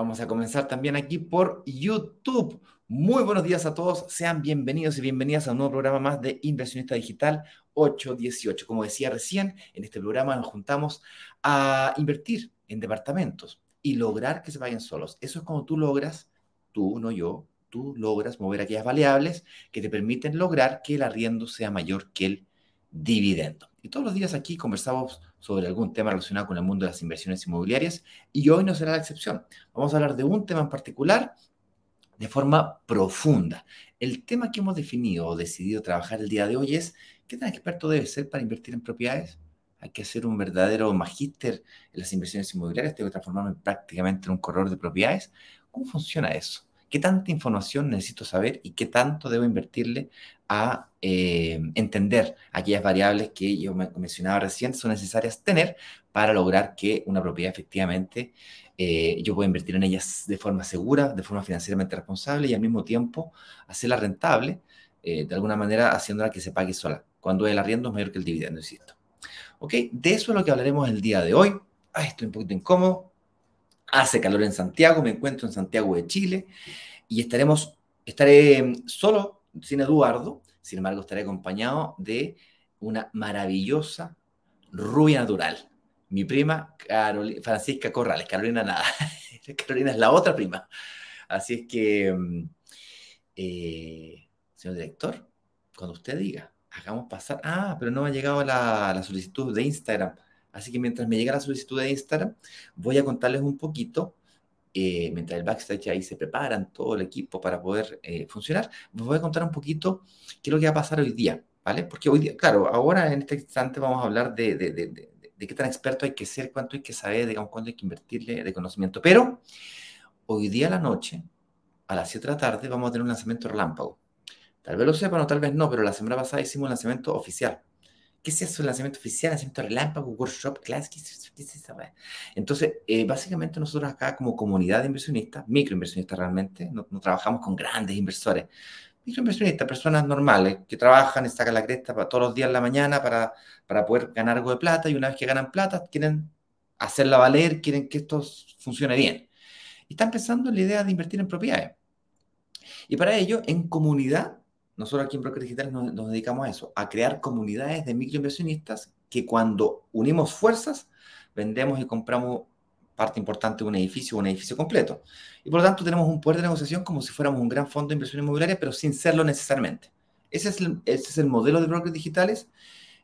Vamos a comenzar también aquí por YouTube. Muy buenos días a todos. Sean bienvenidos y bienvenidas a un nuevo programa más de Inversionista Digital 818. Como decía recién, en este programa nos juntamos a invertir en departamentos y lograr que se vayan solos. Eso es como tú logras, tú, no yo, tú logras mover aquellas variables que te permiten lograr que el arriendo sea mayor que el dividendo. Y todos los días aquí conversamos sobre algún tema relacionado con el mundo de las inversiones inmobiliarias y hoy no será la excepción. Vamos a hablar de un tema en particular de forma profunda. El tema que hemos definido o decidido trabajar el día de hoy es ¿qué tan experto debe ser para invertir en propiedades? Hay que ser un verdadero magíster en las inversiones inmobiliarias, tengo que transformarme prácticamente en un corredor de propiedades. ¿Cómo funciona eso? ¿Qué tanta información necesito saber y qué tanto debo invertirle a eh, entender aquellas variables que yo mencionaba recién son necesarias tener para lograr que una propiedad efectivamente eh, yo pueda invertir en ellas de forma segura, de forma financieramente responsable y al mismo tiempo hacerla rentable, eh, de alguna manera haciéndola que se pague sola, cuando el arriendo es mayor que el dividendo, insisto. ¿Ok? De eso es lo que hablaremos el día de hoy. Ay, estoy un poquito incómodo. Hace calor en Santiago, me encuentro en Santiago de Chile y estaremos, estaré solo sin Eduardo, sin embargo estaré acompañado de una maravillosa rubia natural. Mi prima Francisca Corrales, Carolina nada. Carolina es la otra prima. Así es que, mm, eh, señor director, cuando usted diga, hagamos pasar. Ah, pero no me ha llegado la, la solicitud de Instagram. Así que mientras me llega la solicitud de Instagram, voy a contarles un poquito eh, mientras el backstage ahí se preparan todo el equipo para poder eh, funcionar, les voy a contar un poquito qué es lo que va a pasar hoy día, ¿vale? Porque hoy día, claro, ahora en este instante vamos a hablar de, de qué tan experto hay que ser, cuánto hay que saber, digamos, cuánto hay que invertirle de conocimiento. Pero hoy día a la noche, a las 7 de la tarde, vamos a tener un lanzamiento relámpago. Tal vez lo sepan o tal vez no, pero la semana pasada hicimos un lanzamiento oficial. ¿Qué es eso? Lanzamiento oficial, lanzamiento relámpago, workshop, class, ¿qué es, qué es esa? Entonces, eh, básicamente nosotros acá como comunidad de inversionistas, microinversionistas realmente, no, trabajamos con grandes inversores, microinversionistas, personas normales que trabajan y sacan la cresta para todos los días en la mañana para, para poder ganar algo de plata y una vez que ganan plata quieren hacerla valer, quieren que esto funcione bien. Y están pensando en la idea de invertir en propiedades. Y para ello, en comunidad, nosotros aquí en Broker Digital nos, dedicamos a eso, a crear comunidades de microinversionistas que cuando unimos fuerzas, vendemos y compramos parte importante de un edificio o un edificio completo. Y por lo tanto tenemos un poder de negociación como si fuéramos un gran fondo de inversión inmobiliaria, pero sin serlo necesariamente. Ese es el, ese es el modelo de brokers digitales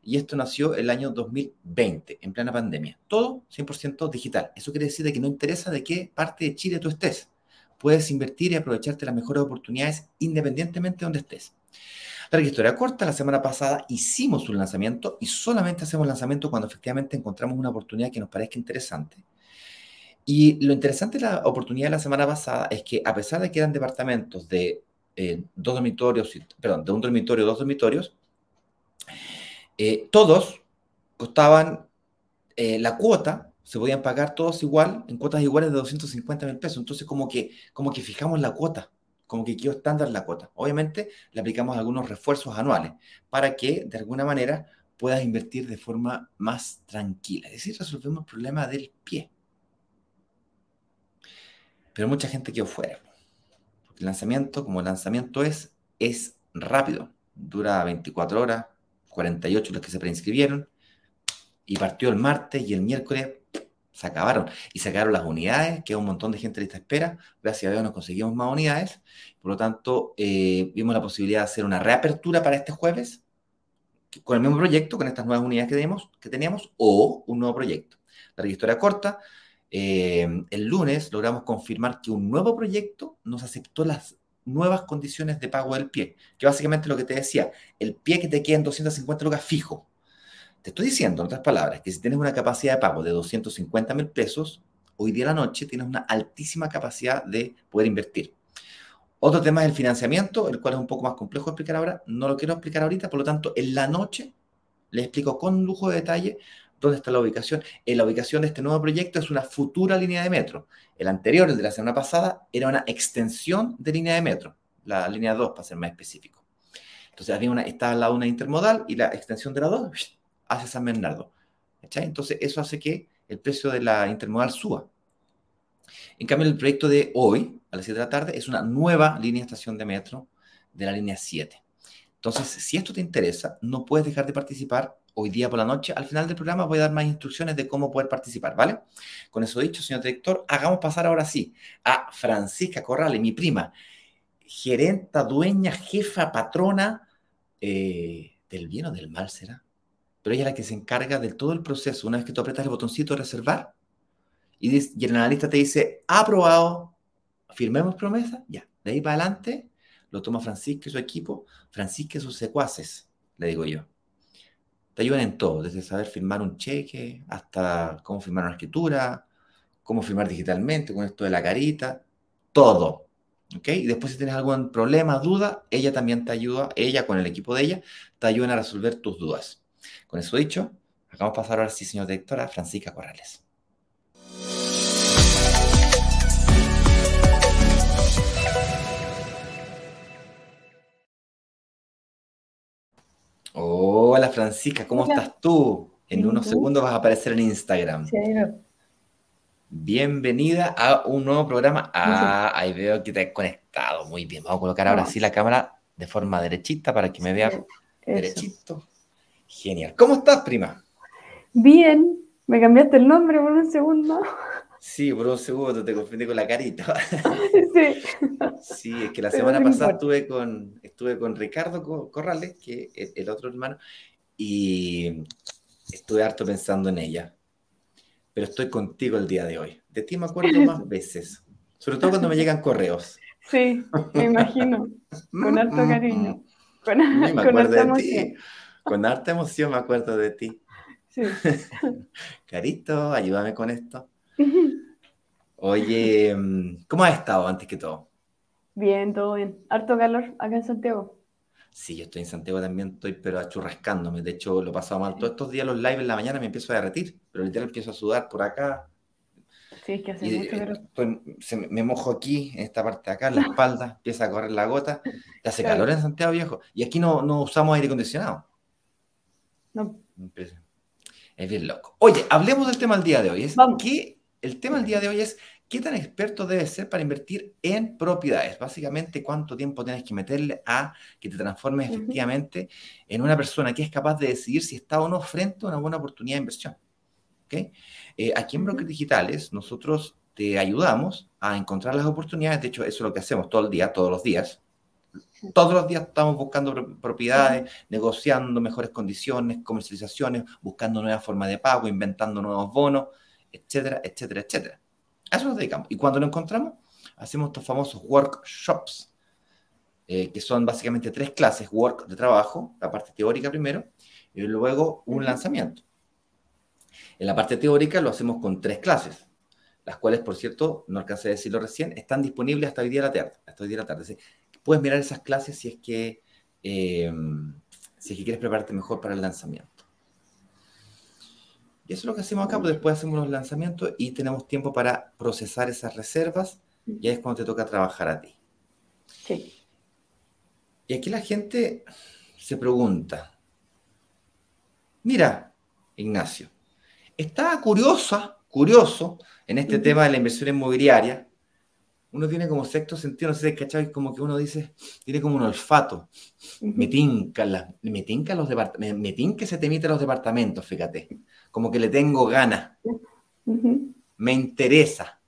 y esto nació el año 2020, en plena pandemia. Todo 100% digital. Eso quiere decir de que no interesa de qué parte de Chile tú estés. Puedes invertir y aprovecharte las mejores oportunidades independientemente de donde estés. La historia corta, la semana pasada hicimos un lanzamiento y solamente hacemos lanzamiento cuando efectivamente encontramos una oportunidad que nos parezca interesante. Y lo interesante de la oportunidad de la semana pasada es que a pesar de que eran departamentos de eh, dos dormitorios, perdón, de un dormitorio, dos dormitorios, eh, todos costaban eh, la cuota, se podían pagar todos igual, en cuotas iguales de 250 mil pesos. Entonces, como que, como que fijamos la cuota como que quedó estándar la cuota. Obviamente le aplicamos algunos refuerzos anuales para que de alguna manera puedas invertir de forma más tranquila. Es decir, resolvemos el problema del pie. Pero mucha gente quedó fuera. Porque el lanzamiento, como el lanzamiento es, es rápido. Dura 24 horas, 48 los que se preinscribieron. Y partió el martes y el miércoles se acabaron. Y se acabaron las unidades, quedó un montón de gente lista espera. Gracias a Dios nos conseguimos más unidades. Por lo tanto, eh, vimos la posibilidad de hacer una reapertura para este jueves con el mismo proyecto, con estas nuevas unidades que, tenemos, que teníamos, o un nuevo proyecto. La historia corta. Eh, el lunes logramos confirmar que un nuevo proyecto nos aceptó las nuevas condiciones de pago del pie, que básicamente lo que te decía, el pie que te queda en 250 lucas fijo, te estoy diciendo, en otras palabras, que si tienes una capacidad de pago de 250 mil pesos, hoy día la noche tienes una altísima capacidad de poder invertir. Otro tema es el financiamiento, el cual es un poco más complejo de explicar ahora. No lo quiero explicar ahorita, por lo tanto, en la noche Les explico con lujo de detalle dónde está la ubicación. En la ubicación de este nuevo proyecto es una futura línea de metro. El anterior, el de la semana pasada, era una extensión de línea de metro, la línea 2 para ser más específico. Entonces había una, estaba al lado una intermodal y la extensión de la 2 hacia San Bernardo. Entonces eso hace que el precio de la intermodal suba. En cambio, el proyecto de hoy, a las 7 de la tarde, es una nueva línea de estación de metro de la línea 7. Entonces, si esto te interesa, no puedes dejar de participar hoy día por la noche. Al final del programa voy a dar más instrucciones de cómo poder participar, ¿vale? Con eso dicho, señor director, hagamos pasar ahora sí a Francisca Corrales, mi prima, gerenta, dueña, jefa, patrona eh, del bien o del mal, ¿será? Pero ella es la que se encarga de todo el proceso. Una vez que tú apretas el botoncito de reservar y, y el analista te dice, aprobado, firmemos promesa, ya. De ahí para adelante lo toma Francisca y su equipo, Francisca y sus secuaces, le digo yo te ayudan en todo, desde saber firmar un cheque hasta cómo firmar una escritura, cómo firmar digitalmente con esto de la carita, todo. ¿Ok? Y después si tienes algún problema, duda, ella también te ayuda, ella con el equipo de ella, te ayudan a resolver tus dudas. Con eso dicho, vamos a pasar ahora sí, señor directora, Francisca Corrales. Hola Francisca, ¿cómo estás tú? En unos segundos vas a aparecer en Instagram. Sí, Bienvenida a un nuevo programa. Ah, ahí veo que te has conectado. Muy bien. Vamos a colocar ahora sí la cámara de forma derechita para que me veas derechito. Genial. ¿Cómo estás, prima? Bien. Me cambiaste el nombre por un segundo. Sí, por un segundo te confundí con la carita. Sí. Sí, es que la semana pasada estuve con, estuve con Ricardo Corrales, que es el otro hermano, y estuve harto pensando en ella. Pero estoy contigo el día de hoy. De ti me acuerdo más veces, sobre todo cuando me llegan correos. Sí, me imagino. Con harto cariño. Con, me acuerdo de emoción. ti. Con harta emoción me acuerdo de ti. Sí. Carito, ayúdame con esto. Oye, mm, ¿cómo has estado antes que todo? Bien, todo bien. Harto calor acá en Santiago. Sí, yo estoy en Santiago también, estoy pero achurrascándome. De hecho, lo he pasado mal. Todos estos días los live en la mañana me empiezo a derretir, pero literal empiezo a sudar por acá. Sí, es que hace mucho calor. me mojo aquí, en esta parte de acá, en la espalda, empieza a correr la gota. Y hace calor en Santiago, viejo. Y aquí no, no usamos aire acondicionado. No. Es bien loco. Oye, hablemos del tema del día de hoy. Es que el tema del día de hoy es qué tan experto debes ser para invertir en propiedades. Básicamente, cuánto tiempo tienes que meterle a que te transformes efectivamente en una persona que es capaz de decidir si está o no frente a una buena oportunidad de inversión. ¿Okay? Eh, aquí en Brokers Digitales, nosotros te ayudamos a encontrar las oportunidades. De hecho, eso es lo que hacemos todo el día, todos los días. Todos los días estamos buscando propiedades, negociando mejores condiciones, comercializaciones, buscando nuevas formas de pago, inventando nuevos bonos etcétera, etcétera, etcétera. A eso nos dedicamos. Y cuando lo encontramos, hacemos estos famosos workshops, eh, que son básicamente tres clases, work de trabajo, la parte teórica primero, y luego un lanzamiento. En la parte teórica lo hacemos con tres clases, las cuales, por cierto, no alcancé a decirlo recién, están disponibles hasta hoy día de la tarde. Hasta hoy día de la tarde. Puedes mirar esas clases si es que, eh, si es que quieres prepararte mejor para el lanzamiento. Y eso es lo que hacemos acá, pues después hacemos los lanzamientos y tenemos tiempo para procesar esas reservas y ahí es cuando te toca trabajar a ti. Sí. Y aquí la gente se pregunta, mira, Ignacio, estaba curiosa, curioso en este tema de la inversión inmobiliaria. Uno tiene como sexto sentido, no sé ¿cachai? Como que uno dice, tiene como un olfato. Me tinca, me tinca los departamentos, me, tinca se te emite los departamentos, fíjate como que le tengo ganas, me interesa.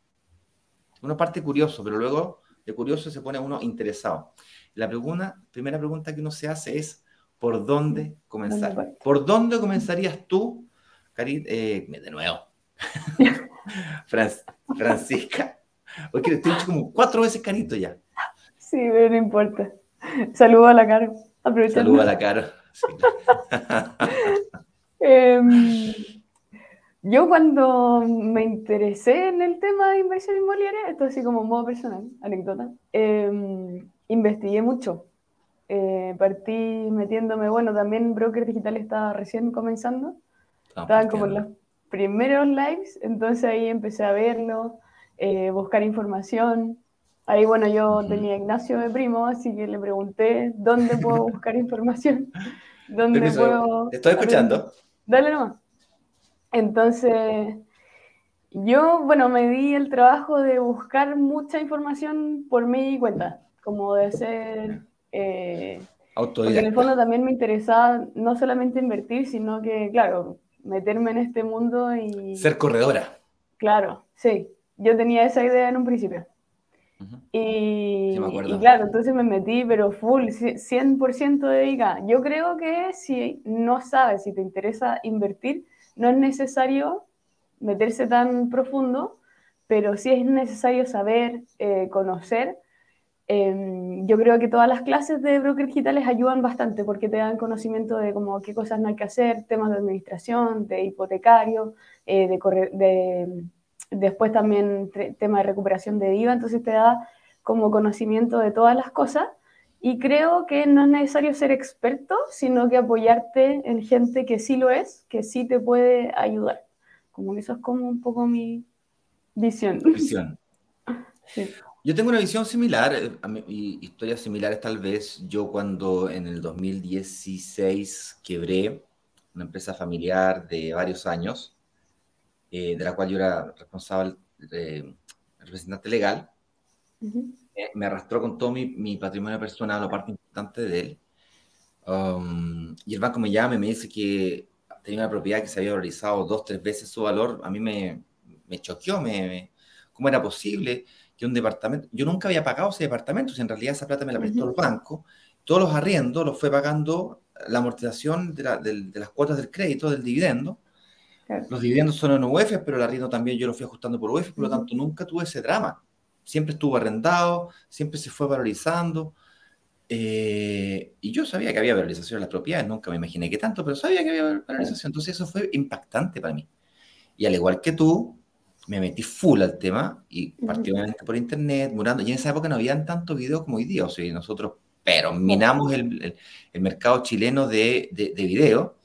Una parte curioso, pero luego de curioso se pone uno interesado. La pregunta, primera pregunta que uno se hace es, ¿por dónde comenzar? ¿Por dónde comenzarías tú, Cari, eh, de nuevo, Francisca? Porque te he dicho como cuatro veces carito ya. Sí, pero no importa. Saludo a la cara. Saludo a la cara. Em, yo cuando me interesé en el tema de inversión inmobiliaria, esto así como modo personal, anécdota, em, investigué mucho. eh, partí metiéndome, bueno, también Broker Digital estaba recién comenzando, estaban como en los primeros lives, entonces ahí empecé a verlo, eh, buscar información. Ahí, bueno, yo tenía Ignacio de primo, así que le pregunté dónde puedo buscar información, dónde puedo... Te estoy escuchando. Dale nomás. Entonces, yo, bueno, me di el trabajo de buscar mucha información por mi cuenta, como de ser... Eh, porque en el fondo también me interesaba no solamente invertir, sino que, claro, meterme en este mundo y... Ser corredora. Claro, sí. Yo tenía esa idea en un principio. y, y, claro, entonces me metí, pero full, 100% dedicada. Yo creo que si no sabes, si te interesa invertir, no es necesario meterse tan profundo, pero sí es necesario saber, eh, conocer. Em, yo creo que todas las clases de broker digitales ayudan bastante porque te dan conocimiento de cómo, qué cosas no hay que hacer, temas de administración, de hipotecario, eh, de, de, después también tema de recuperación de IVA, entonces te da como conocimiento de todas las cosas. Y creo que no es necesario ser experto, sino que apoyarte en gente que sí lo es, que sí te puede ayudar. Como eso es como un poco mi visión. Visión. Yo tengo una visión similar, eh, y historias similares tal vez. Yo cuando en el 2016 quebré una empresa familiar de varios años, eh, de la cual yo era responsable, de, representante legal, eh, me arrastró con todo mi, mi, patrimonio personal, la parte importante de él. Um, y el banco me llama y me dice que tenía una propiedad que se había valorizado dos, tres veces su valor, a mí me, me choqueó, me, ¿cómo era posible que un departamento, yo nunca había pagado ese departamento, si en realidad esa plata me la prestó el banco, todos los arriendos los fue pagando la amortización de, de, las cuotas del crédito, del dividendo. Los dividendos son en UEF, pero el arriendo también yo lo fui ajustando por UEF, por lo tanto nunca tuve ese drama. Siempre estuvo arrendado, siempre se fue valorizando. Eh, y yo sabía que había valorización en las propiedades, nunca me imaginé que tanto, pero sabía que había valorización. Entonces eso fue impactante para mí. Y al igual que tú, me metí full al tema y particularmente por internet, murando. Y en esa época no habían tantos videos como hoy día. O sea, nosotros, pero minamos el, el, mercado chileno de, de, de video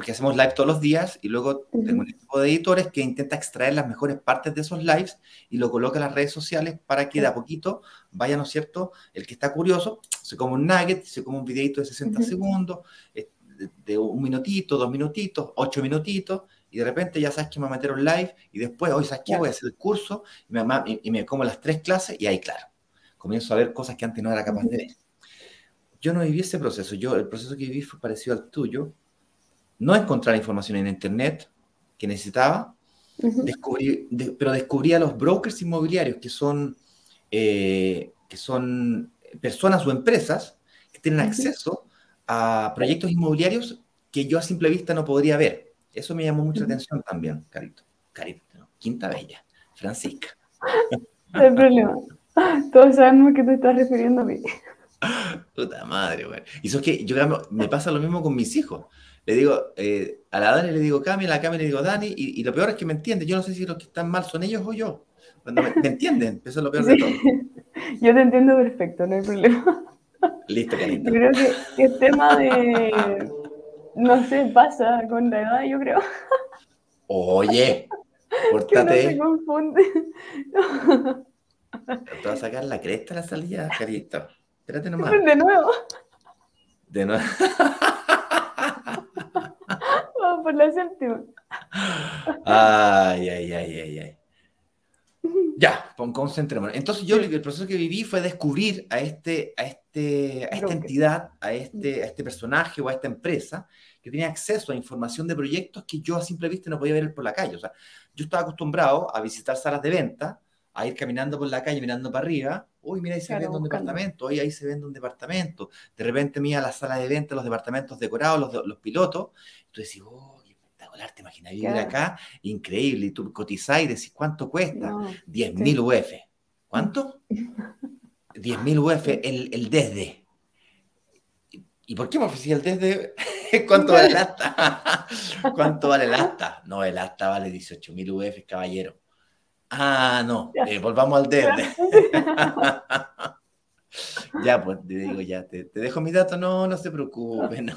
porque hacemos live todos los días y luego tengo un equipo de editores que intenta extraer las mejores partes de esos lives y lo coloca en las redes sociales para que de a poquito vaya, ¿no es cierto? El que está curioso se come un nugget, se come un videito de 60 segundos, eh, de un minutito, dos minutitos, ocho minutitos, y de repente ya sabes que me va a meter un live y después, hoy sabes que voy a hacer el curso y me, y me como las tres clases y ahí, claro, comienzo a ver cosas que antes no era capaz de ver. Yo no viví ese proceso, yo el proceso que viví fue parecido al tuyo, no encontrar información en Internet que necesitaba, pero descubría los brokers inmobiliarios, que son, eh, que son personas o empresas que tienen acceso a proyectos inmobiliarios que yo a simple vista no podría ver. Eso me llamó mucha atención también, Carito. Carito, Quinta Bella, Francisca. No hay problema. Todos sabemos que te estás refiriendo a mí. Puta madre, güey. Y eso es que yo me pasa lo mismo con mis hijos le digo, eh, a la Dani le digo Cami, a la Cami le digo Dani, y, lo peor es que me entienden. Yo no sé si los que están mal son ellos o yo. Cuando me, entienden, eso es lo peor de todo. Yo te entiendo perfecto, no hay problema. Listo, Carita. Creo que el tema de, no sé, pasa con la edad, yo creo. Oye, pórtate. Que no se confunde. Te vas a sacar la cresta a la salida, Carita. Espérate nomás. De nuevo. De nuevo. Por la séptima. Ay, ay, ay, ay, ay. Ya, concentrémonos. Entonces yo el proceso que viví fue descubrir a, este, a, este, a esta entidad, a este, a este personaje o a esta empresa que tenía acceso a información de proyectos que yo a simple vista no podía ver por la calle. O sea, yo estaba acostumbrado a visitar salas de venta, a ir caminando por la calle mirando para arriba uy, mira, ahí se vende un departamento, hoy ahí se vende un departamento. De repente mira la sala de venta, los departamentos decorados, los, los pilotos. Y tú decís, oh, te imaginas vivir acá, increíble. Y tú cotizás y decís, ¿cuánto cuesta? 10.000 UF. ¿Cuánto? 10.000 UF el, el desde. ¿Y por qué me ofrecí el desde? ¿Cuánto vale el asta? ¿Cuánto vale el asta? No, el asta vale 18.000 UF, caballero. Ah, no, eh, volvamos al DERDE. ya, pues te digo, ya, te, dejo mis datos, no, no se preocupe, no.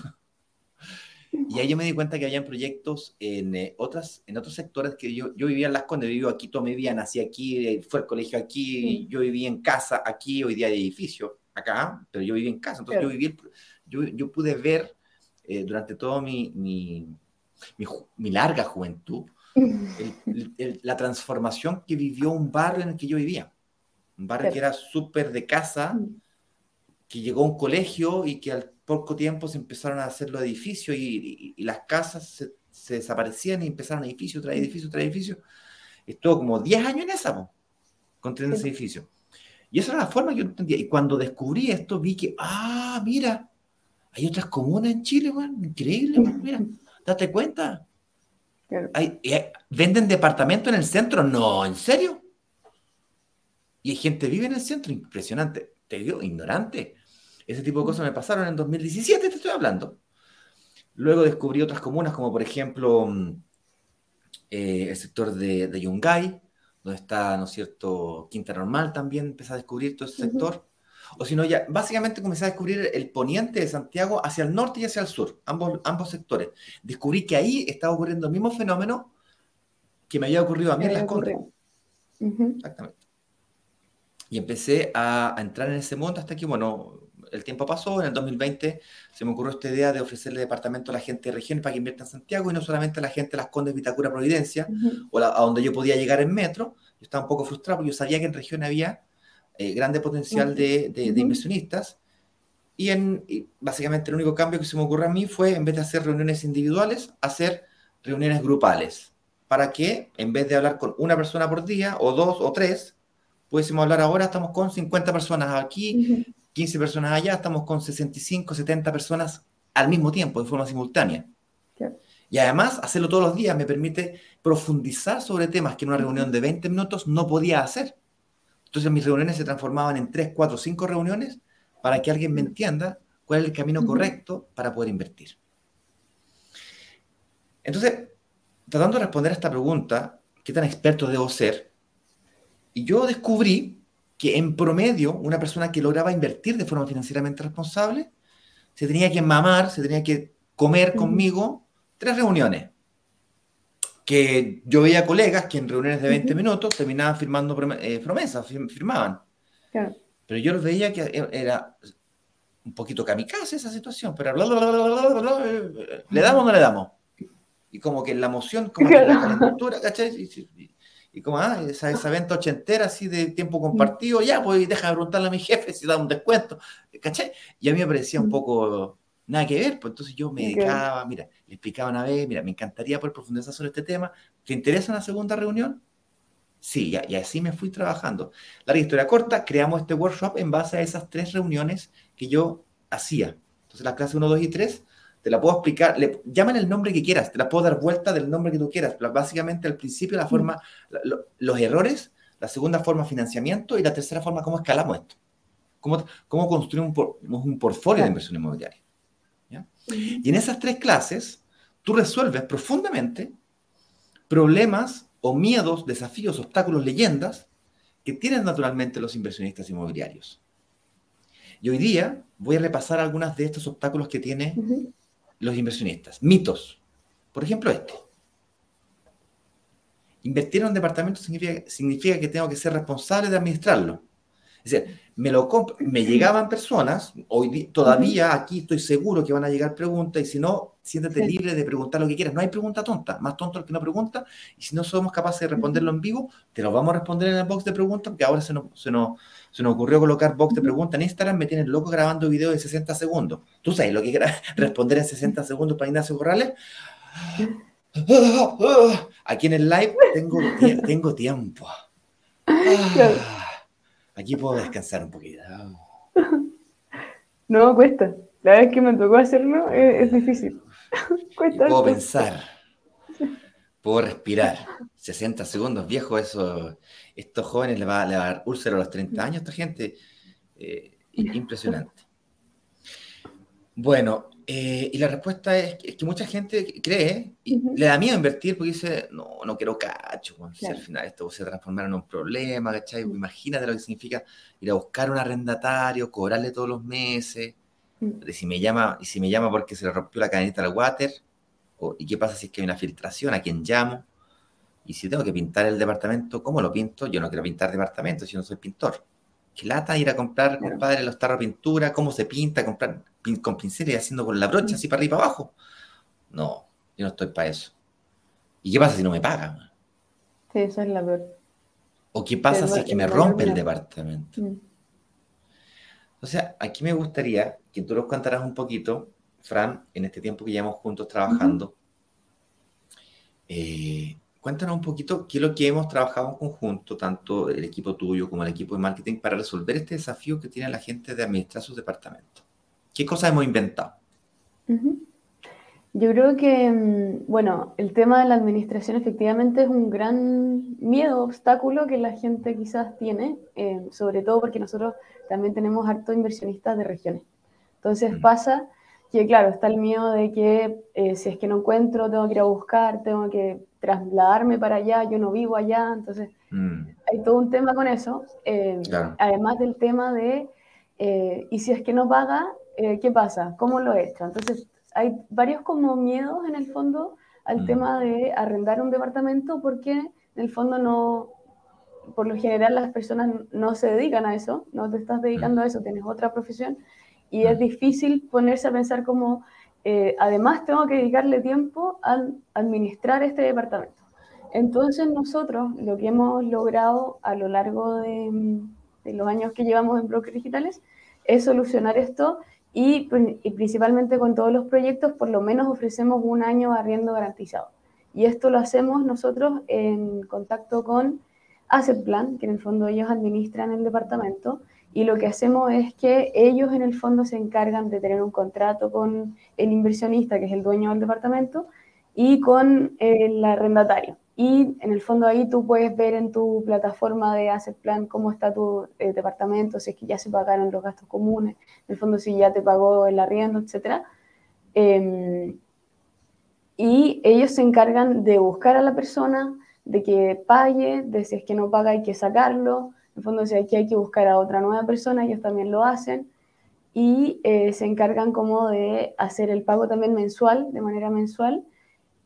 Y ahí yo me di cuenta que habían proyectos en, eh, otras, en otros sectores que yo, yo vivía en Las Condes, vivo aquí toda mi vida, nací aquí, eh, fue al colegio aquí, yo viví en casa aquí, hoy día hay edificio acá, pero yo viví en casa, entonces yo viví, yo, yo pude ver eh, durante toda mi, mi, mi, larga juventud la transformación que vivió un barrio en el que yo vivía. Un barrio que era súper de casa, mm. que llegó a un colegio y que al poco tiempo se empezaron a hacer los edificios y, las casas se, desaparecían y empezaron edificio tras edificio tras edificio. Estuvo como 10 años en esa, construyendo ese edificio. Y esa era la forma que yo entendía. Y cuando descubrí esto, vi que, ah, mira, hay otras comunas en Chile, man, increíble, mira, date cuenta. ¿Venden departamento en el centro? No, ¿en serio? Y hay gente vive en el centro, impresionante. Te digo, ignorante. Ese tipo de cosas me pasaron en 2017, te estoy hablando. Luego descubrí otras comunas, como por ejemplo mm, eh, el sector de, de, Yungay, donde está, ¿no es cierto?, Quinta Normal también, empecé a descubrir todo ese sector. O si no, ya básicamente comencé a descubrir el poniente de Santiago hacia el norte y hacia el sur, ambos, ambos sectores. Descubrí que ahí estaba ocurriendo el mismo fenómeno que me había ocurrido a mí en Las Condes. Exactamente. Y empecé a, a, entrar en ese mundo hasta que, bueno, el tiempo pasó, en el 2020 se me ocurrió esta idea de ofrecerle departamento a la gente de región para que invierta en Santiago y no solamente a la gente de las Condes, Vitacura, Providencia, o a donde yo podía llegar en metro. Yo estaba un poco frustrado porque yo sabía que en región había eh, grande potencial de, de, inversionistas. Y, en, básicamente el único cambio que se me ocurrió a mí fue, en vez de hacer reuniones individuales, hacer reuniones grupales. Para que, en vez de hablar con una persona por día, o dos o tres, pudiésemos hablar ahora, estamos con 50 personas aquí, 15 personas allá, estamos con 65, 70 personas al mismo tiempo, de forma simultánea. Y además, hacerlo todos los días me permite profundizar sobre temas que en una reunión de 20 minutos no podía hacer. Entonces mis reuniones se transformaban en 3, 4, 5 reuniones para que alguien me entienda cuál es el camino correcto para poder invertir. Entonces, tratando de responder a esta pregunta, ¿qué tan experto debo ser? Y yo descubrí que en promedio una persona que lograba invertir de forma financieramente responsable se tenía que mamar, se tenía que comer conmigo tres reuniones. Que yo veía colegas que en reuniones de 20 minutos terminaban firmando eh, promesas, firmaban. Pero yo los veía que era un poquito kamikaze esa situación, pero ¿le damos o no le damos? Y como que la emoción, como que la calentura, ¿cachai? Y como, ah, esa, esa venta ochentera así de tiempo compartido, ya, pues deja de preguntarle a mi jefe si da un descuento, ¿cachai? Y a mí me parecía un poco nada que ver, pues entonces yo me dedicaba, mira, le explicaba una vez, mira, me encantaría poder profundizar sobre este tema, ¿te interesa una segunda reunión? Sí, y así me fui trabajando. La historia corta, creamos este workshop en base a esas tres reuniones que yo hacía. Entonces, las clases 1, 2 y 3 te la puedo explicar, le, llaman el nombre que quieras, te la puedo dar vuelta del nombre que tú quieras, pero básicamente al principio la forma, los errores, la segunda forma financiamiento y la tercera forma cómo escalamos esto, cómo, cómo construimos un, un, portfolio de inversión inmobiliaria. Y en esas tres clases, tú resuelves profundamente problemas o miedos, desafíos, obstáculos, leyendas que tienen naturalmente los inversionistas inmobiliarios. Y hoy día voy a repasar algunas de estos obstáculos que tiene los inversionistas. Mitos. Por ejemplo, este. Invertir en un departamento significa, que tengo que ser responsable de administrarlo. Es decir, me, lo me llegaban personas, hoy todavía aquí estoy seguro que van a llegar preguntas y si no, siéntete libre de preguntar lo que quieras. No hay pregunta tonta, más tonto el que no pregunta y si no somos capaces de responderlo en vivo, te lo vamos a responder en el box de preguntas porque ahora se nos, se nos, se nos ocurrió colocar box de preguntas en Instagram, me tienen loco grabando videos de 60 segundos. ¿Tú sabes lo que es responder en 60 segundos para Ignacio Corrales? Aquí en el live tengo, tengo tiempo. Aquí puedo descansar un poquito. No, cuesta. La vez que me tocó hacerlo es, difícil. cuesta. puedo pensar. Puedo respirar. 60 segundos, viejo, eso estos jóvenes le va, a dar úlcero a los 30 años, esta gente. Eh, impresionante. Bueno, Eh, y la respuesta es que, mucha gente cree y le da miedo invertir porque dice, no, no quiero cacho, si al final esto se transformar en un problema, ¿cachai? Imagínate lo que significa ir a buscar un arrendatario, cobrarle todos los meses, y si me llama, y si me llama porque se le rompió la cadenita del water, ¿y qué pasa si es que hay una filtración? ¿A quién llamo? Y si tengo que pintar el departamento, ¿cómo lo pinto? Yo no quiero pintar departamentos, yo no soy pintor. ¿Qué lata ir a comprar, compadre, los tarros de pintura? ¿Cómo se pinta? Comprar con pinceles y haciendo con la brocha así para arriba y para abajo. No, yo no estoy para eso. ¿Y qué pasa si no me pagan? Sí, eso es la peor. ¿O qué pasa si es que me rompe el departamento? Mm. O sea, aquí me gustaría que tú nos contaras un poquito, Fran, en este tiempo que llevamos juntos trabajando, eh, cuéntanos un poquito qué es lo que hemos trabajado en conjunto, tanto el equipo tuyo como el equipo de marketing, para resolver este desafío que tiene la gente de administrar sus departamentos. ¿Qué cosas hemos inventado? Yo creo que, mm, bueno, el tema de la administración efectivamente es un gran miedo, obstáculo que la gente quizás tiene, eh, sobre todo porque nosotros también tenemos harto inversionistas de regiones. Entonces mm. pasa que, claro, está el miedo de que eh, si es que no encuentro, tengo que ir a buscar, tengo que trasladarme para allá, yo no vivo allá, entonces mm. hay todo un tema con eso, eh, además del tema de, y si es que no paga, eh, ¿qué pasa? ¿Cómo lo he hecho? Entonces, hay varios como miedos en el fondo al mm. tema de arrendar un departamento porque en el fondo no, por lo general las personas no se dedican a eso, no te estás dedicando a eso, tienes otra profesión y es difícil ponerse a pensar como, eh, además tengo que dedicarle tiempo a administrar este departamento. Entonces nosotros lo que hemos logrado a lo largo de, de los años que llevamos en Brokers Digitales es solucionar esto y, principalmente con todos los proyectos, por lo menos ofrecemos un año arriendo garantizado. Y esto lo hacemos nosotros en contacto con Asset Plan, que en el fondo ellos administran el departamento, y lo que hacemos es que ellos en el fondo se encargan de tener un contrato con el inversionista, que es el dueño del departamento, y con el arrendatario. Y en el fondo ahí tú puedes ver en tu plataforma de Asset Plan cómo está tu eh, departamento, si es que ya se pagaron los gastos comunes, en el fondo si ya te pagó el arriendo, etc. Em, y ellos se encargan de buscar a la persona, de que pague, de si es que no paga hay que sacarlo, en el fondo si aquí hay que buscar a otra nueva persona, ellos también lo hacen. Y eh, se encargan como de hacer el pago también mensual, de manera mensual,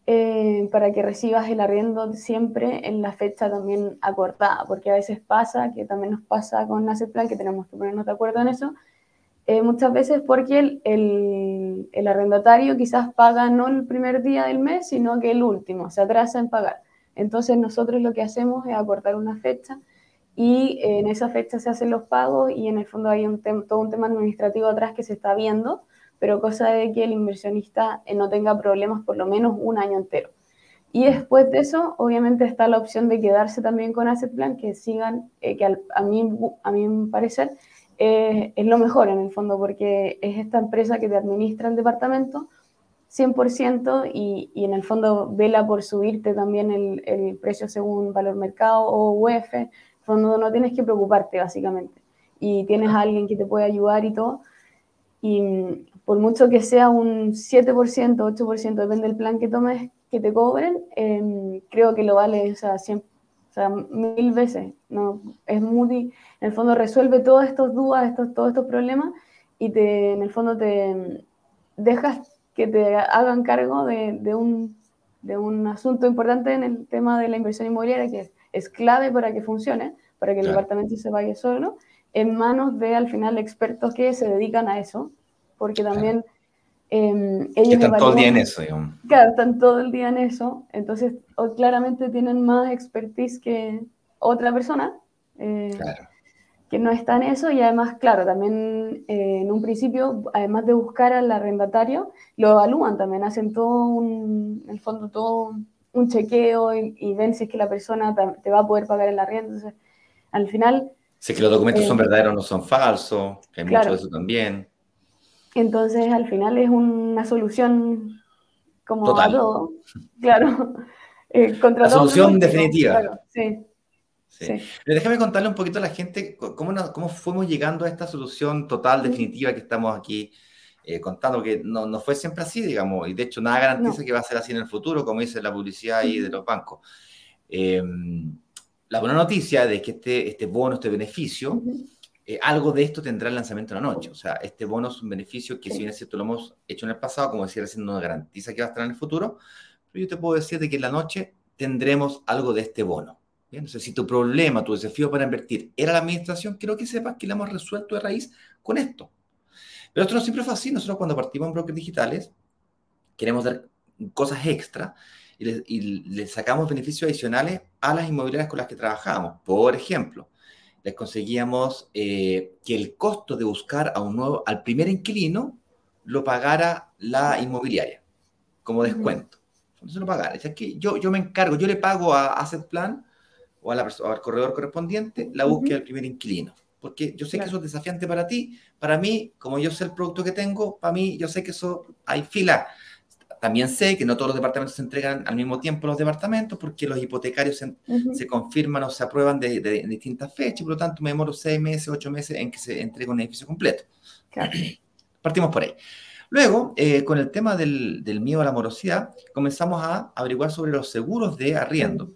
eh, para que recibas el arriendo siempre en la fecha también acordada, porque a veces pasa, que también nos pasa con Plan, que tenemos que ponernos de acuerdo en eso, eh, muchas veces porque el, el, el, arrendatario quizás paga no el primer día del mes, sino que el último, se atrasa en pagar. Entonces nosotros lo que hacemos es acordar una fecha y en esa fecha se hacen los pagos y en el fondo hay un todo un tema administrativo atrás que se está viendo pero cosa de que el inversionista eh, no tenga problemas por lo menos un año entero. Y después de eso, obviamente está la opción de quedarse también con Asset Plan, que sigan, eh, que a, mí, a mi parecer eh, es lo mejor en el fondo, porque es esta empresa que te administra el departamento 100% y, y en el fondo vela por subirte también el, el precio según valor mercado o UF. Fondo no tienes que preocuparte básicamente. Y tienes a alguien que te puede ayudar y todo. Y por mucho que sea un 7%, 8%, depende del plan que tomes, que te cobren, em, creo que lo vale o sea, mil veces. ¿no? Es muy, en el fondo resuelve todas estas dudas, estos, todos estos problemas y te, en el fondo te dejas que te hagan cargo de, de, un, de un asunto importante en el tema de la inversión inmobiliaria que es, es clave para que funcione, para que el departamento se vaya solo, en manos de al final expertos que se dedican a eso porque también em, ellos... están todo el día en eso, digamos. Claro, están todo el día en eso, entonces claramente tienen más expertise que otra persona. Eh, que no está en eso y además, claro, también eh, en un principio, además de buscar al arrendatario, lo evalúan también, hacen todo un, en el fondo, todo un chequeo y, ven si es que la persona te va a poder pagar el arriendo. Entonces, al final... Si es que los documentos son eh, verdaderos no son falsos, que hay mucho de eso también. Entonces, al final es una solución como todo. Claro. Eh, la solución definitiva. sí. Sí. déjame contarle un poquito a la gente cómo, cómo fuimos llegando a esta solución total, definitiva que estamos aquí eh, contando que no, no, fue siempre así, digamos, y de hecho nada garantiza que va a ser así en el futuro, como dice la publicidad ahí de los bancos. Em, la buena noticia es que este, este bono, este beneficio, eh, algo de esto tendrá el lanzamiento en la noche. O sea, este bono es un beneficio que, si bien es cierto, lo hemos hecho en el pasado, como decía recién, no garantiza que va a estar en el futuro, pero yo te puedo decir de que en la noche tendremos algo de este bono. Entonces, si tu problema, tu desafío para invertir era la administración, quiero que sepas que lo hemos resuelto de raíz con esto. Pero esto no siempre fue así. Nosotros cuando partimos en brokers digitales, queremos dar cosas extra y le, sacamos beneficios adicionales a las inmobiliarias con las que trabajamos. Por ejemplo, les conseguíamos eh, que el costo de buscar a un nuevo, al primer inquilino lo pagara la inmobiliaria como descuento. Entonces lo pagara. Es que yo, yo me encargo, yo le pago a Asset Plan o, a la, al corredor correspondiente la búsqueda del primer inquilino. Porque yo sé que eso es desafiante para ti, para mí, como yo sé el producto que tengo, para mí, yo sé que eso hay fila también sé que no todos los departamentos se entregan al mismo tiempo los departamentos porque los hipotecarios se, confirman o se aprueban de, distintas fechas, por lo tanto me demoro seis meses, ocho meses en que se entregue un edificio completo. Partimos por ahí. Luego, eh, con el tema del, miedo a la morosidad, comenzamos a averiguar sobre los seguros de arriendo.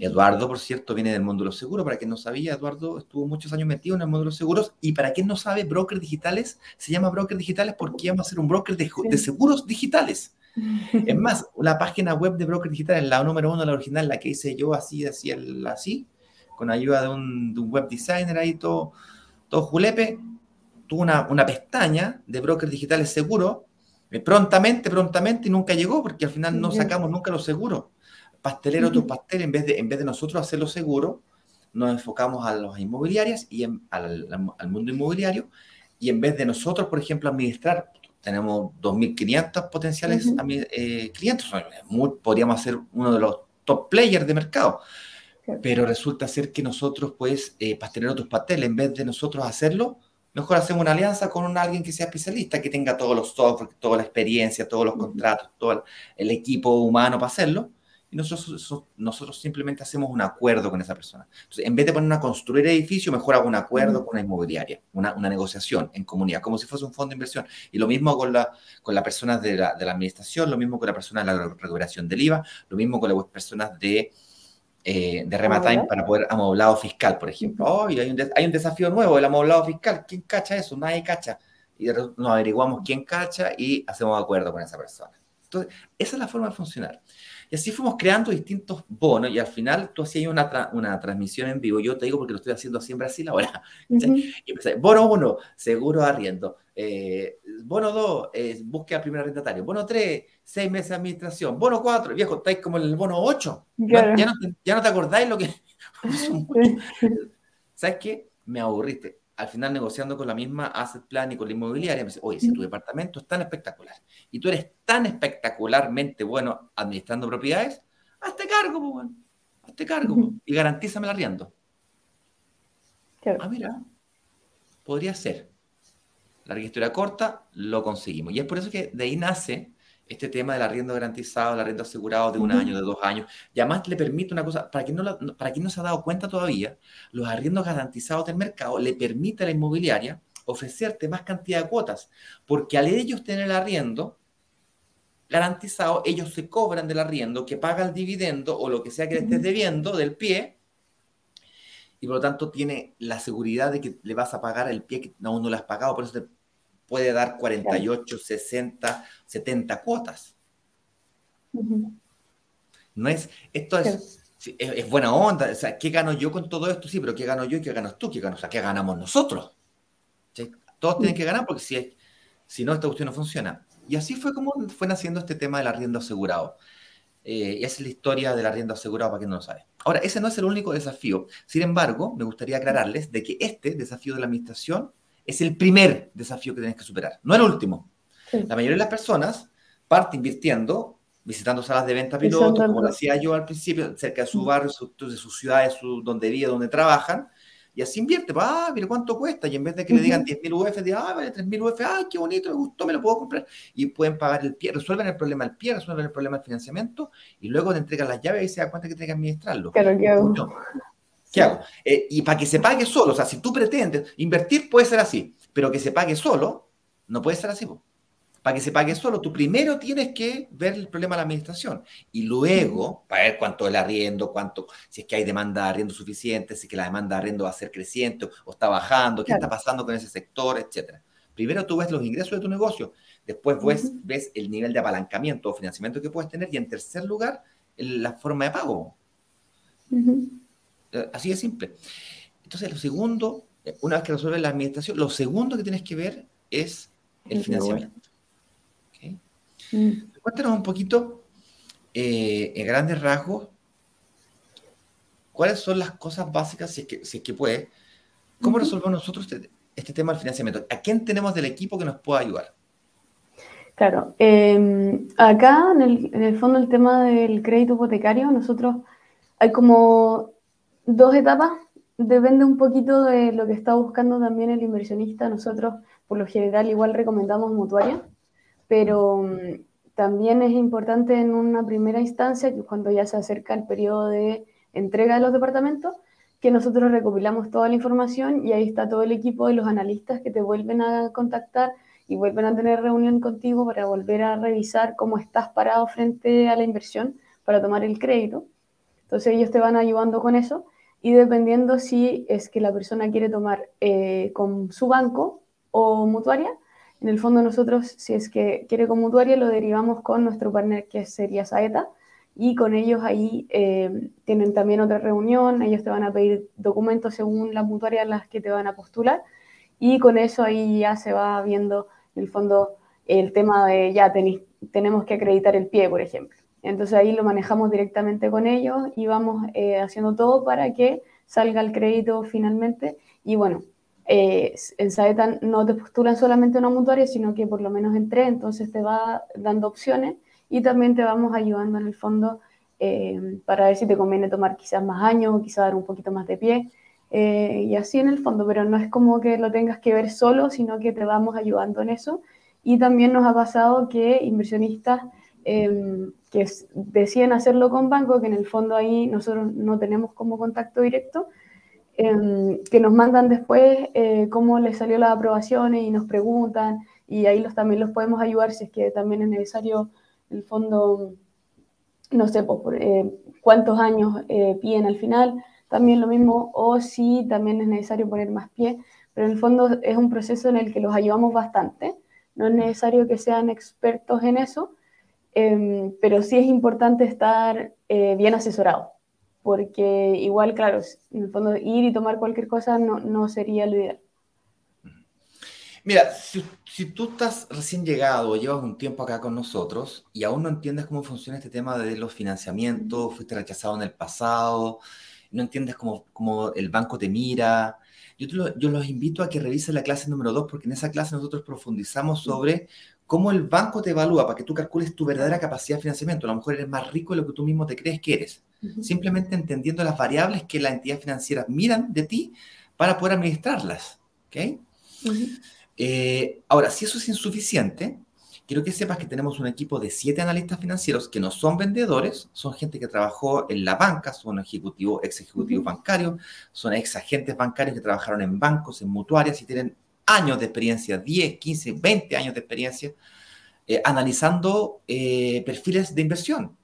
Eduardo, por cierto, viene del mundo de los seguros. Para quien no sabía, Eduardo estuvo muchos años metido en el mundo de los seguros. Y para quien no sabe, brokers digitales se llama brokers digitales porque vamos a ser un broker de, de seguros digitales. Es más, la página web de Broker Digital, la número uno, la original, la que hice yo así, así, así, con ayuda de un, web designer ahí, todo, todo julepe, tuvo una, una pestaña de Brokers Digitales seguro, eh, prontamente, prontamente, y nunca llegó, porque al final no sacamos nunca los seguros. Pastelero tu pastel, en vez de, en vez de nosotros hacerlo seguro, nos enfocamos a las inmobiliarias y al, al mundo inmobiliario, y en vez de nosotros, por ejemplo, administrar tenemos 2.500 potenciales eh, clientes, podríamos ser uno de los top players de mercado. Pero resulta ser que nosotros, pues, eh, pastelero tus pasteles, en vez de nosotros hacerlo, mejor hacemos una alianza con un, alguien que sea especialista, que tenga todos los software, toda la experiencia, todos los contratos, todo el equipo humano para hacerlo y nosotros, nosotros simplemente hacemos un acuerdo con esa persona. Entonces, en vez de poner a construir edificio, mejor hago un acuerdo con una inmobiliaria, una, una, negociación en comunidad, como si fuese un fondo de inversión. Y lo mismo con, la, con las personas de la, de la administración, lo mismo con la persona de la recuperación del IVA, lo mismo con las personas de, eh, de Rematime para poder amoblado fiscal, por ejemplo. Oh, hay, un hay un desafío nuevo, el amoblado fiscal. ¿Quién cacha eso? Nadie cacha. Y nos averiguamos quién cacha y hacemos acuerdo con esa persona. Entonces, esa es la forma de funcionar. Y así fuimos creando distintos bonos y al final tú hacías una, una transmisión en vivo. Yo te digo porque lo estoy haciendo así en Brasil ahora. Y empecé, bono 1, seguro de arriendo. Eh, bono 2, eh, búsqueda primer arrendatario. Bono 3, 6 meses de administración. Bono 4, viejo, estáis como en el bono 8. ya, no, ya no te acordáis lo que... ¿Sabes qué? Me aburriste al final negociando con la misma asset plan y con la inmobiliaria, me dice, oye, si tu departamento es tan espectacular y tú eres tan espectacularmente bueno administrando propiedades, hazte cargo, pues, bueno. hazte cargo y garantízame el arriendo. Ah, mira, podría ser. La historia corta, lo conseguimos. Y es por eso que de ahí nace este tema del arriendo garantizado, el arriendo asegurado de un año, de dos años, y además le permite una cosa, para quien, no para quien no se ha dado cuenta todavía, los arriendos garantizados del mercado le permite a la inmobiliaria ofrecerte más cantidad de cuotas, porque al ellos tener el arriendo garantizado, ellos se cobran del arriendo que paga el dividendo o lo que sea que le estés debiendo del pie, y por lo tanto tiene la seguridad de que le vas a pagar el pie que aún no le has pagado, por eso te puede dar 48, 60, 70 cuotas. No es, esto es, es, buena onda, o sea, ¿qué gano yo con todo esto? Sí, pero ¿qué gano yo y qué ganas tú? ¿Qué ganas? O sea, ¿qué ganamos nosotros? Todos tienen que ganar porque si, si no, esta cuestión no funciona. Y así fue como fue naciendo este tema del arriendo asegurado. Eh, esa es la historia del arriendo asegurado para quien no lo sabe. Ahora, ese no es el único desafío. Sin embargo, me gustaría aclararles de que este desafío de la administración es el primer desafío que tienes que superar, no el último. La mayoría de las personas parte invirtiendo, visitando salas de venta piloto, como decía yo al principio, cerca de su barrio, de su ciudad, de su, donde vive, donde trabajan, y así invierte, ah, mira cuánto cuesta, y en vez de que le digan 10.000 UF, digan, ah, vale 3.000 UF, ay, qué bonito, me gustó, me lo puedo comprar, y pueden pagar el pie, resuelven el problema del pie, resuelven el problema del financiamiento, y luego te entregan las llaves y se da cuenta que tienen que administrarlo. Claro, ¿qué hago? Eh, y para que se pague solo, o sea, si tú pretendes, invertir puede ser así, pero que se pague solo, no puede ser así. para que se pague solo, tú primero tienes que ver el problema de la administración y luego, para ver cuánto es el arriendo, cuánto, si es que hay demanda de arriendo suficiente, si es que la demanda de arriendo va a ser creciente o está bajando, qué está pasando con ese sector, etc. Primero tú ves los ingresos de tu negocio, después ves, el nivel de apalancamiento o financiamiento que puedes tener y en tercer lugar, la forma de pago. Eh, así de simple. Entonces, lo segundo, una vez que resuelves la administración, lo segundo que tienes que ver es el financiamiento. Mm. Cuéntanos un poquito, eh, en grandes rasgos, cuáles son las cosas básicas, si es que, si que puede, cómo resolvemos nosotros este, este, tema del financiamiento. ¿A quién tenemos del equipo que nos pueda ayudar? Claro, em, acá en el, en el, fondo el tema del crédito hipotecario, nosotros hay como dos etapas, depende un poquito de lo que está buscando también el inversionista. Nosotros, por lo general, igual recomendamos mutuaria, pero mm, también es importante en una primera instancia, que cuando ya se acerca el periodo de entrega de los departamentos, que nosotros recopilamos toda la información y ahí está todo el equipo de los analistas que te vuelven a contactar y vuelven a tener reunión contigo para volver a revisar cómo estás parado frente a la inversión para tomar el crédito. Entonces ellos te van ayudando con eso. Y dependiendo si es que la persona quiere tomar eh, con su banco o mutuaria, en el fondo nosotros, si es que quiere con mutuaria, lo derivamos con nuestro partner que sería Saeta. Y con ellos ahí eh, tienen también otra reunión, ellos te van a pedir documentos según las mutuarias las que te van a postular. Y con eso ahí ya se va viendo en el fondo el tema de ya tenemos que acreditar el pie, por ejemplo. Entonces ahí lo manejamos directamente con ellos y vamos eh, haciendo todo para que salga el crédito finalmente y bueno, eh, en Saetan no te postulan solamente una mutuaria, sino que por lo menos en tres, entonces te va dando opciones y también te vamos ayudando en el fondo eh, para ver si te conviene tomar quizás más años o quizás dar un poquito más de pie. Eh, y así en el fondo, pero no es como que lo tengas que ver solo, sino que te vamos ayudando en eso. Y también nos ha pasado que inversionistas em, que deciden hacerlo con banco, que en el fondo ahí nosotros no tenemos como contacto directo, Em, que nos mandan después eh, cómo les salió las aprobaciones y nos preguntan y ahí los, también los podemos ayudar si es que también es necesario, en el fondo, no sé, pues, eh, cuántos años eh, piden al final, también lo mismo, o si también es necesario poner más pie, pero en el fondo es un proceso en el que los ayudamos bastante, no es necesario que sean expertos en eso, em, pero sí es importante estar bien asesorados porque igual, claro, en el fondo ir y tomar cualquier cosa no, no sería lo ideal. Mira, si, si, tú estás recién llegado llevas un tiempo acá con nosotros y aún no entiendes cómo funciona este tema de los financiamientos, fuiste rechazado en el pasado, no entiendes cómo, cómo el banco te mira, yo, yo los invito a que revisen la clase número 2 porque en esa clase nosotros profundizamos sobre cómo el banco te evalúa para que tú calcules tu verdadera capacidad de financiamiento. A lo mejor eres más rico de lo que tú mismo te crees que eres simplemente entendiendo las variables que las entidades financieras miran de ti para poder administrarlas. ¿okay? Eh, ahora, si eso es insuficiente, quiero que sepas que tenemos un equipo de siete analistas financieros que no son vendedores, son gente que trabajó en la banca, son ejecutivos, ex ejecutivos bancarios, son ex agentes bancarios que trabajaron en bancos, en mutuarias y tienen años de experiencia, 10, 15, 20 años de experiencia, eh, analizando eh, perfiles de inversión.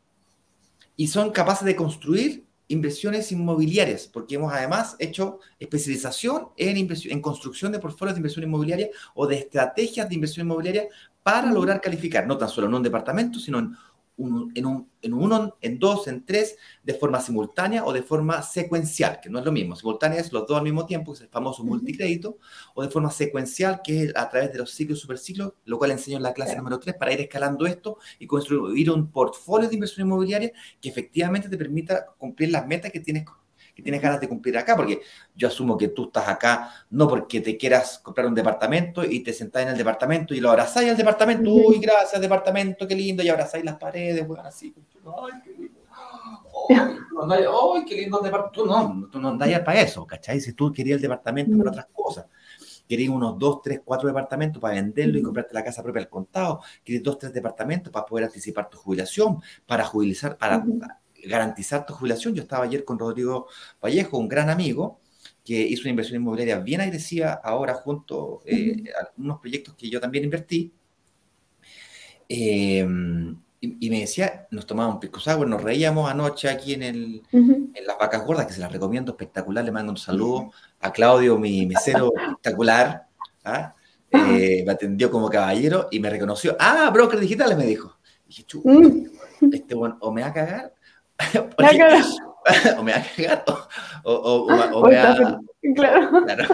Y son capaces de construir inversiones inmobiliarias, porque hemos además hecho especialización en, en construcción de portfolios de inversión inmobiliaria o de estrategias de inversión inmobiliaria para lograr calificar, no tan solo en un departamento, sino en en, un, en uno, en dos, en tres, de forma simultánea o de forma secuencial, que no es lo mismo. Simultánea es los dos al mismo tiempo, que es el famoso multicrédito, o de forma secuencial, que es a través de los ciclos y superciclos, lo cual enseño en la clase número 3 para ir escalando esto y construir un portfolio de inversión inmobiliaria que efectivamente te permita cumplir las metas que tienes que tienes ganas de cumplir acá, porque yo asumo que tú estás acá no porque te quieras comprar un departamento y te sentás en el departamento y lo abrazáis al departamento, uy, gracias departamento, qué lindo, y abrazáis las paredes, bueno, así, ay, qué lindo. Ay, qué lindo departamento. Tú no, tú no andas para eso, ¿cachai? Si tú querías el departamento para otras cosas. Querías unos dos, tres, cuatro departamentos para venderlo y comprarte la casa propia al contado, querías dos, tres departamentos para poder anticipar tu jubilación, para jubilizar, para, garantizar tu jubilación. Yo estaba ayer con Rodrigo Vallejo, un gran amigo, que hizo una inversión inmobiliaria bien agresiva ahora junto eh, a unos proyectos que yo también invertí. Em, y, me decía, nos tomábamos un pisco sour, nos reíamos anoche aquí en, el, en las vacas gordas, que se las recomiendo espectacular. Le mando un saludo a Claudio, mi mesero espectacular. ¿ah? Eh, me atendió como caballero y me reconoció. Ah, broker digitales, me dijo. Y dije, chu, mm. este bueno, o me va a cagar. o me va a cagar o, o, o, me va a... Claro. claro.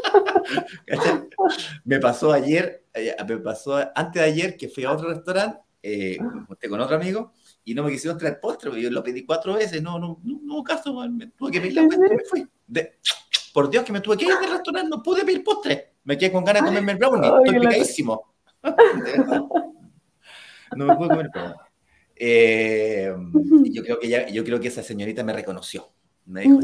me pasó ayer, eh, me pasó antes de ayer que fui a otro restaurante eh, con otro amigo y no me quisieron traer postre, yo lo pedí cuatro veces, no, no, no, no caso, me tuve que pedir la cuenta y me fui. por Dios que me tuve que ir del restaurante, no pude pedir postre, me quedé con ganas de comerme el brownie, estoy picadísimo. no me pude comer el brownie. Eh, yo, creo que ya, yo creo que esa señorita me reconoció. Me dijo,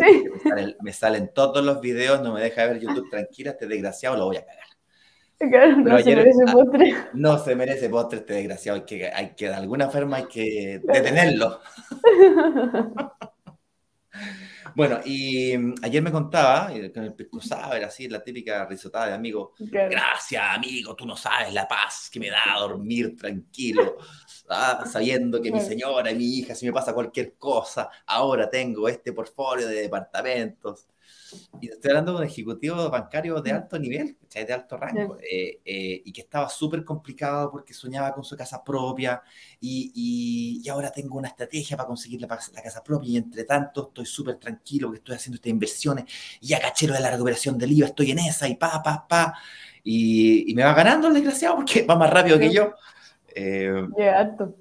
me, salen, todos los videos, no me deja ver YouTube tranquila, este desgraciado lo voy a cagar. no se merece postre. No se merece postre este desgraciado, hay que, hay que de alguna forma hay que detenerlo. Bueno, y mm, ayer me contaba, con el pisco era así, la típica risotada de amigo. Gracias, amigo, tú no sabes la paz que me da dormir tranquilo, ¿ah? sabiendo que mi señora y mi hija, si me pasa cualquier cosa, ahora tengo este portfolio de departamentos. Y estoy hablando de un ejecutivo bancario de alto nivel, de alto rango, eh, eh, y que estaba súper complicado porque soñaba con su casa propia y, y, ahora tengo una estrategia para conseguir la, la casa propia y entre tanto estoy súper tranquilo porque estoy haciendo estas inversiones y ya cachero de la recuperación del IVA, estoy en esa y pa, pa, pa. Y, y me va ganando el desgraciado porque va más rápido que yo. Eh, alto.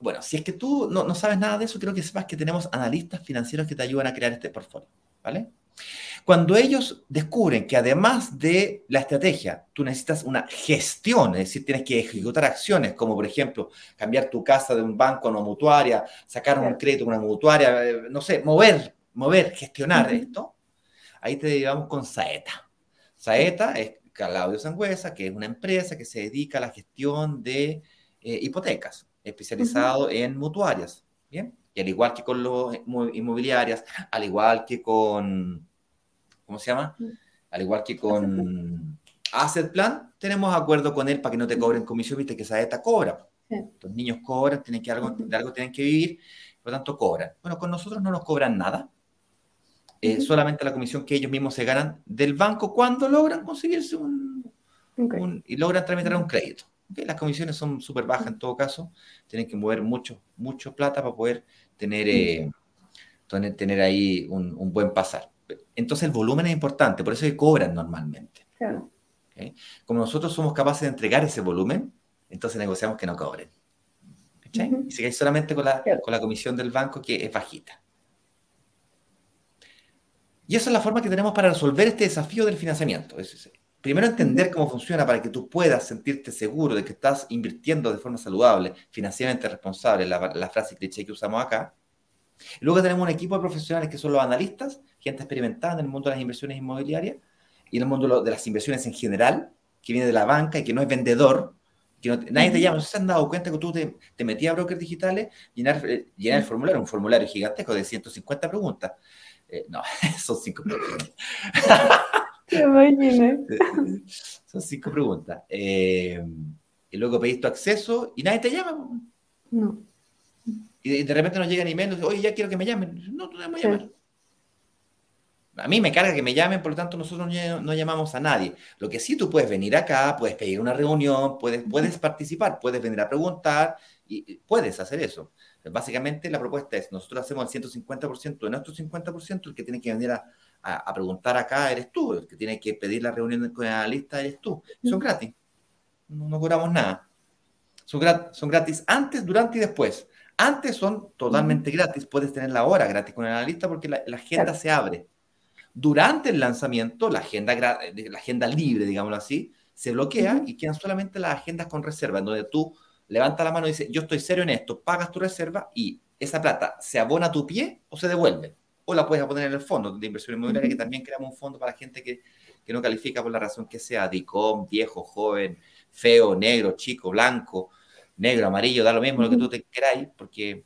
Bueno, si es que tú no, no, sabes nada de eso, creo que sepas que tenemos analistas financieros que te ayudan a crear este portfolio. ¿Vale? Cuando ellos descubren que además de la estrategia, tú necesitas una gestión, es decir, tienes que ejecutar acciones como, por ejemplo, cambiar tu casa de un banco a una mutuaria, sacar un crédito a una mutuaria, eh, no sé, mover, mover, gestionar esto, ahí te llevamos con Saeta. Saeta es Claudio Sangüesa, que es una empresa que se dedica a la gestión de eh, hipotecas, especializado en mutuarias, ¿bien? Y al igual que con los inmobiliarias, al igual que con, ¿cómo se llama? Al igual que con Asset Plan, tenemos acuerdo con él para que no te cobren comisión, viste que esa ETA cobra. Los niños cobran, tienen que algo, de algo tienen que vivir, por lo tanto cobran. Bueno, con nosotros no nos cobran nada, eh, solamente la comisión que ellos mismos se ganan del banco cuando logran conseguirse un, y logran tramitar un crédito. Las comisiones son súper bajas en todo caso, tienen que mover mucho, mucho plata para poder tener, eh, tener ahí un, buen pasar. Entonces el volumen es importante, por eso que cobran normalmente. Como nosotros somos capaces de entregar ese volumen, entonces negociamos que no cobren. Y se cae solamente con la, con la comisión del banco que es bajita. Y esa es la forma que tenemos para resolver este desafío del financiamiento. Es, primero entender cómo funciona para que tú puedas sentirte seguro de que estás invirtiendo de forma saludable, financieramente responsable, la, la frase cliché que usamos acá. luego tenemos un equipo de profesionales que son los analistas, gente experimentada en el mundo de las inversiones inmobiliarias y en el mundo de las inversiones en general, que viene de la banca y que no es vendedor, que nadie te llama. se han dado cuenta que tú te, te metías a brokers digitales, llenar, eh, llenar el formulario, un formulario gigantesco de 150 preguntas? Eh, no, son cinco preguntas. Son cinco preguntas. Eh, y luego pedís tu acceso y nadie te llama. No. Y de repente nos llegan emails, oye, ya quiero que me llamen. No, tú no me llamar. A mí me carga que me llamen, por lo tanto nosotros no, llamamos a nadie. Lo que sí tú puedes venir acá, puedes pedir una reunión, puedes, puedes participar, puedes venir a preguntar y puedes hacer eso. Básicamente la propuesta es, nosotros hacemos el 150% de nuestro 50%, el que tiene que venir a, a, preguntar acá eres tú, el que tiene que pedir la reunión con el analista eres tú. son gratis, no, cobramos nada. Son, son gratis antes, durante y después. Antes son totalmente gratis, puedes tener la hora gratis con el analista porque la, agenda se abre. Durante el lanzamiento, la agenda, la agenda libre, digámoslo así, se bloquea y quedan solamente las agendas con reserva, en donde tú levantas la mano y dices, yo estoy serio en esto, pagas tu reserva y esa plata se abona a tu pie o se devuelve o la puedes poner en el fondo de inversión inmobiliaria, que también creamos un fondo para gente que, que no califica por la razón que sea, DICOM, viejo, joven, feo, negro, chico, blanco, negro, amarillo, da lo mismo lo que tú te queráis, porque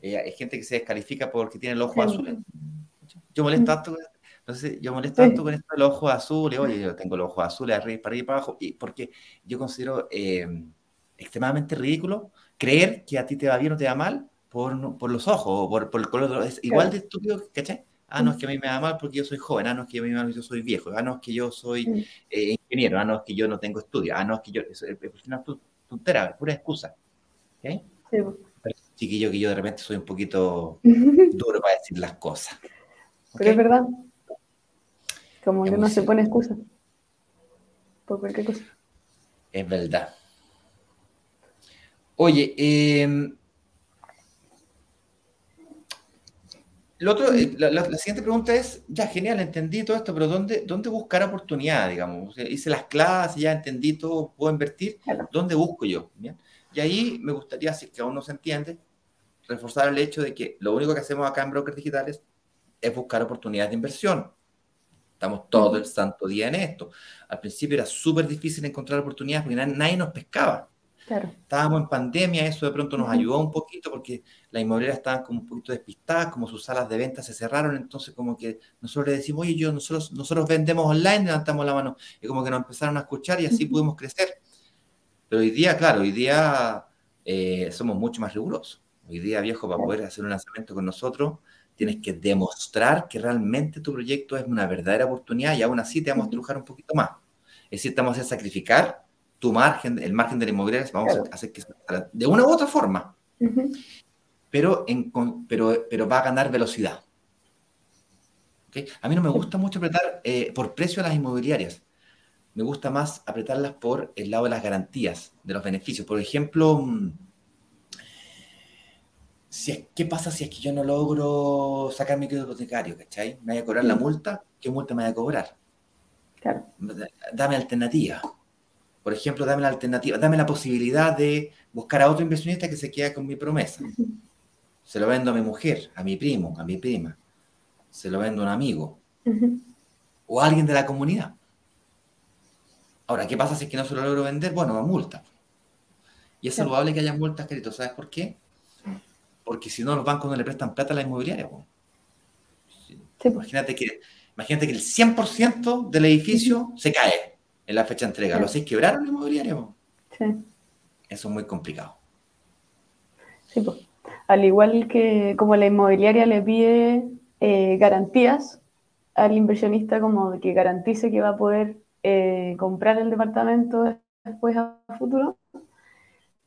eh, hay gente que se descalifica porque tiene el ojo azul. Yo molesto tanto, no sé, yo molesto tanto con esto del ojo azul, oye, yo tengo el ojo azul arriba, para arriba y para abajo, y porque yo considero... Eh, extremadamente ridículo creer que a ti te va bien o te va mal por, por los ojos o por, por el color. Es igual de estúpido, ¿cachai? Ah, no, es que a mí me da mal porque yo soy joven. Ah, no, es que a mí me da mal porque yo soy viejo. Ah, no, es que yo soy eh, ingeniero. Ah, no, es que yo no tengo estudio. Ah, no, es que yo... Es, una tontera, pura excusa. ¿Okay? Sí. Pero, chiquillo, que yo de repente soy un poquito duro para decir las cosas. Pero es verdad. Como que no se pone excusa. Por cualquier cosa. Es verdad. Oye, eh, otro, eh, la, siguiente pregunta es, ya, genial, entendí todo esto, pero ¿dónde, dónde buscar oportunidad, digamos? hice las clases, ya entendí todo, puedo invertir, ¿dónde busco yo? Y ahí me gustaría, si es que aún no se entiende, reforzar el hecho de que lo único que hacemos acá en Brokers Digitales es buscar oportunidades de inversión. Estamos todo el santo día en esto. Al principio era súper difícil encontrar oportunidades porque nadie nos pescaba. Estábamos en pandemia, eso de pronto nos ayudó un poquito porque las inmobiliarias estaban como un poquito despistadas, como sus salas de venta se cerraron, entonces como que nosotros le decimos, oye, yo, nosotros, nosotros vendemos online, levantamos la mano, y como que nos empezaron a escuchar y así pudimos crecer. Pero hoy día, claro, hoy día eh, somos mucho más rigurosos. Hoy día, viejo, para poder hacer un lanzamiento con nosotros, tienes que demostrar que realmente tu proyecto es una verdadera oportunidad y aún así te vamos a trujar un poquito más. Es decir, te vamos a sacrificar tu margen, el margen de la inmobiliaria, vamos a hacer que de una u otra forma, pero, en, pero, pero va a ganar velocidad. A mí no me gusta mucho apretar eh, por precio a las inmobiliarias. Me gusta más apretarlas por el lado de las garantías, de los beneficios. Por ejemplo, mm, ¿qué pasa si es que yo no logro sacar mi crédito hipotecario? ¿Cachai? ¿Me voy a cobrar la multa? ¿Qué multa me voy a cobrar? Claro. Dame alternativa. Por ejemplo, dame la alternativa, dame la posibilidad de buscar a otro inversionista que se quede con mi promesa. Se lo vendo a mi mujer, a mi primo, a mi prima. Se lo vendo a un amigo. O a alguien de la comunidad. Ahora, ¿qué pasa si es que no se lo logro vender? Bueno, a multa. Y es saludable que haya multas, querido. ¿Sabes por qué? Porque si no, los bancos no le prestan plata a la inmobiliaria. Pues. Imagínate, que, imagínate que el 100% del edificio se cae en la fecha de entrega. ¿Los seis quebraron la inmobiliaria? Sí. Eso es muy complicado. Sí, pues. Al igual que como la inmobiliaria le pide eh, garantías al inversionista como que garantice que va a poder eh, comprar el departamento después a futuro,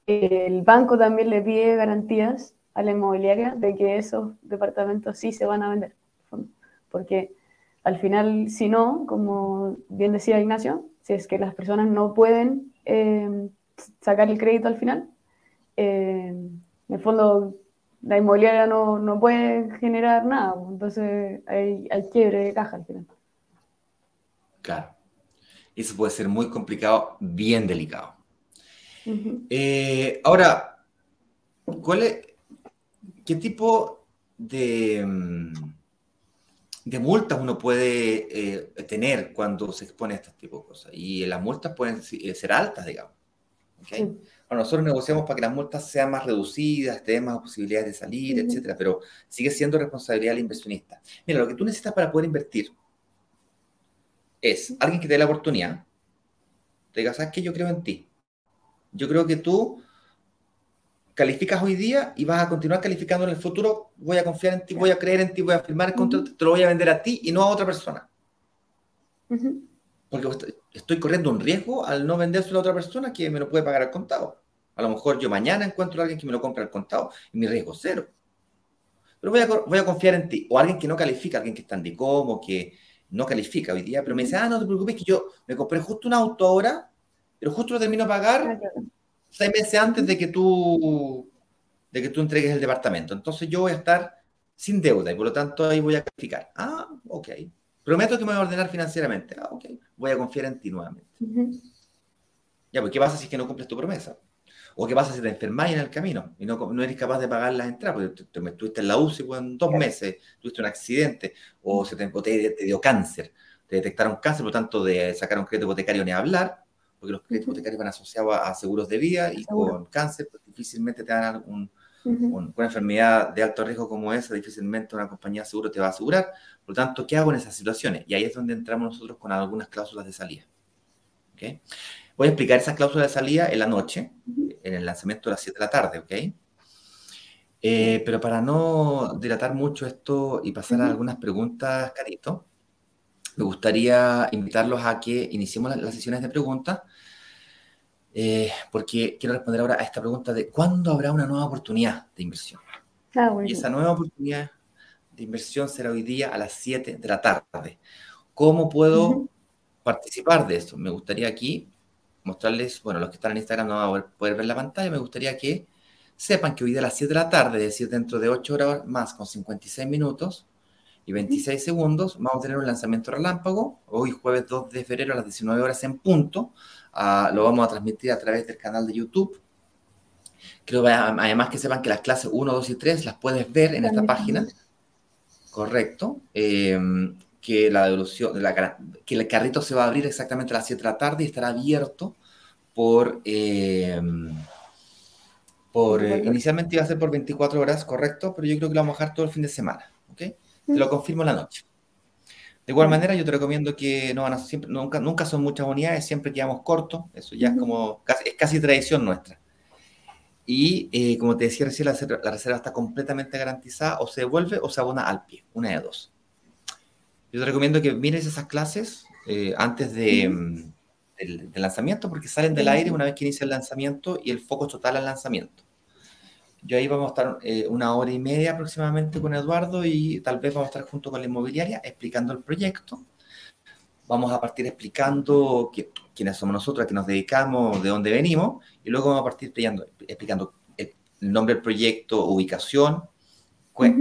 el banco también le pide garantías a la inmobiliaria de que esos departamentos sí se van a vender. Porque al final, si no, como bien decía Ignacio, si es que las personas no pueden eh, sacar el crédito al final, eh, en el fondo la inmobiliaria no, no puede generar nada, pues, entonces hay, hay, quiebre de caja al final. Claro. Eso puede ser muy complicado, bien delicado. Eh, ahora, ¿cuál es, ¿qué tipo de... De multas uno puede eh, tener cuando se expone a este tipo de cosas. Y las multas pueden eh, ser altas, digamos. Bueno, nosotros negociamos para que las multas sean más reducidas, tengan más posibilidades de salir, etcétera, pero sigue siendo responsabilidad del inversionista. Mira, lo que tú necesitas para poder invertir es alguien que te dé la oportunidad, te diga, ¿sabes qué? Yo creo en ti. Yo creo que tú calificas hoy día y vas a continuar calificando en el futuro, voy a confiar en ti, voy a creer en ti, voy a firmar el contrato, te lo voy a vender a ti y no a otra persona. Porque estoy corriendo un riesgo al no vendérselo a otra persona que me lo puede pagar al contado. A lo mejor yo mañana encuentro a alguien que me lo compra al contado y mi riesgo es cero. Pero voy a, voy a confiar en ti. O alguien que no califica, alguien que está en DICOM que no califica hoy día, pero me dice, ah, no te preocupes, que yo me compré justo un auto ahora, pero justo lo termino a pagar seis meses antes de que tú de que tú entregues el departamento. Entonces yo voy a estar sin deuda y por lo tanto ahí voy a calificar. Ah, ok. Prometo que me voy a ordenar financieramente. Ah, ok. Voy a confiar en ti nuevamente. Ya, pues ¿qué pasa si es que no cumples tu promesa? ¿O qué pasa si te enfermas en el camino y no, no eres capaz de pagar las entradas? Porque te, estuviste en la UCI pues, en dos meses, tuviste un accidente o, se te, te, dio cáncer, te detectaron cáncer, por lo tanto de sacar un crédito hipotecario ni hablar, porque los créditos hipotecarios van asociados a, seguros de vida y con cáncer pues, difícilmente te dan un, una enfermedad de alto riesgo como esa, difícilmente una compañía de seguro te va a asegurar. Por lo tanto, ¿qué hago en esas situaciones? Y ahí es donde entramos nosotros con algunas cláusulas de salida. ¿Okay? Voy a explicar esas cláusulas de salida en la noche. en el lanzamiento a las 7 de la tarde, ¿ok? Eh, pero para no dilatar mucho esto y pasar a algunas preguntas, Carito, me gustaría invitarlos a que iniciemos las, sesiones de preguntas, eh, porque quiero responder ahora a esta pregunta de ¿cuándo habrá una nueva oportunidad de inversión? Ah, y esa nueva oportunidad de inversión será hoy día a las 7 de la tarde. ¿Cómo puedo participar de esto? Me gustaría aquí mostrarles, bueno, los que están en Instagram no van a poder ver la pantalla, me gustaría que sepan que hoy día a las 7 de la tarde, es decir, dentro de 8 horas más con 56 minutos y 26 segundos, vamos a tener un lanzamiento relámpago, hoy jueves 2 de febrero a las 19 horas en punto, ah, lo vamos a transmitir a través del canal de YouTube. Creo además que sepan que las clases 1, 2 y 3 las puedes ver en esta página. Correcto. Eh, que la devolución, la, que el carrito se va a abrir exactamente a las 7 de la tarde y estará abierto por, eh, por eh, inicialmente iba a ser por 24 horas, correcto, pero yo creo que lo vamos a dejar todo el fin de semana, ¿ok? Te lo confirmo en la noche. De igual manera, yo te recomiendo que no van a, siempre, nunca, nunca son muchas unidades, siempre quedamos cortos, eso ya es como, casi, es casi tradición nuestra. Y eh, como te decía recién, la, la, reserva está completamente garantizada, o se devuelve o se abona al pie, una de dos. Yo te recomiendo que mires esas clases eh, antes de, mm, del, lanzamiento porque salen del aire una vez que inicia el lanzamiento y el foco total al lanzamiento. Yo ahí vamos a estar eh, una hora y media aproximadamente con Eduardo y tal vez vamos a estar junto con la inmobiliaria explicando el proyecto. Vamos a partir explicando quiénes somos nosotros, a qué nos dedicamos, de dónde venimos, y luego vamos a partir explicando, explicando el, nombre del proyecto, ubicación,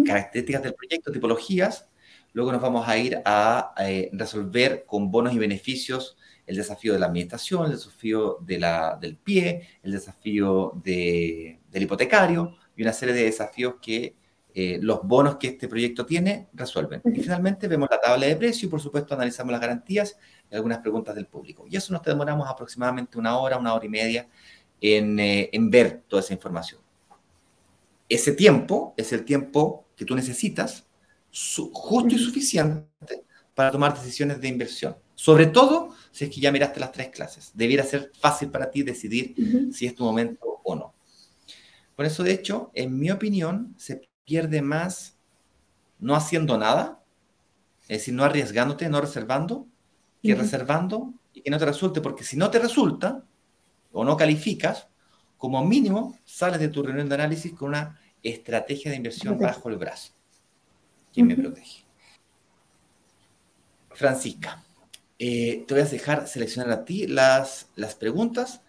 características del proyecto, tipologías, Luego nos vamos a ir a, eh, resolver con bonos y beneficios el desafío de la administración, el desafío de la, del pie, el desafío del hipotecario y una serie de desafíos que eh, los bonos que este proyecto tiene resuelven. Y finalmente vemos la tabla de precio y por supuesto analizamos las garantías y algunas preguntas del público. Y eso nos demoramos aproximadamente una hora, una hora y media en, eh, en ver toda esa información. Ese tiempo es el tiempo que tú necesitas justo y suficiente para tomar decisiones de inversión. Sobre todo si es que ya miraste las tres clases. Debiera ser fácil para ti decidir si es tu momento o no. Por eso, de hecho, en mi opinión, se pierde más no haciendo nada, es decir, no arriesgándote, no reservando, que reservando y que no te resulte, porque si no te resulta o no calificas, como mínimo sales de tu reunión de análisis con una estrategia de inversión bajo el brazo. ¿Quién me protege? Francisca, eh, te voy a dejar seleccionar a ti las, las preguntas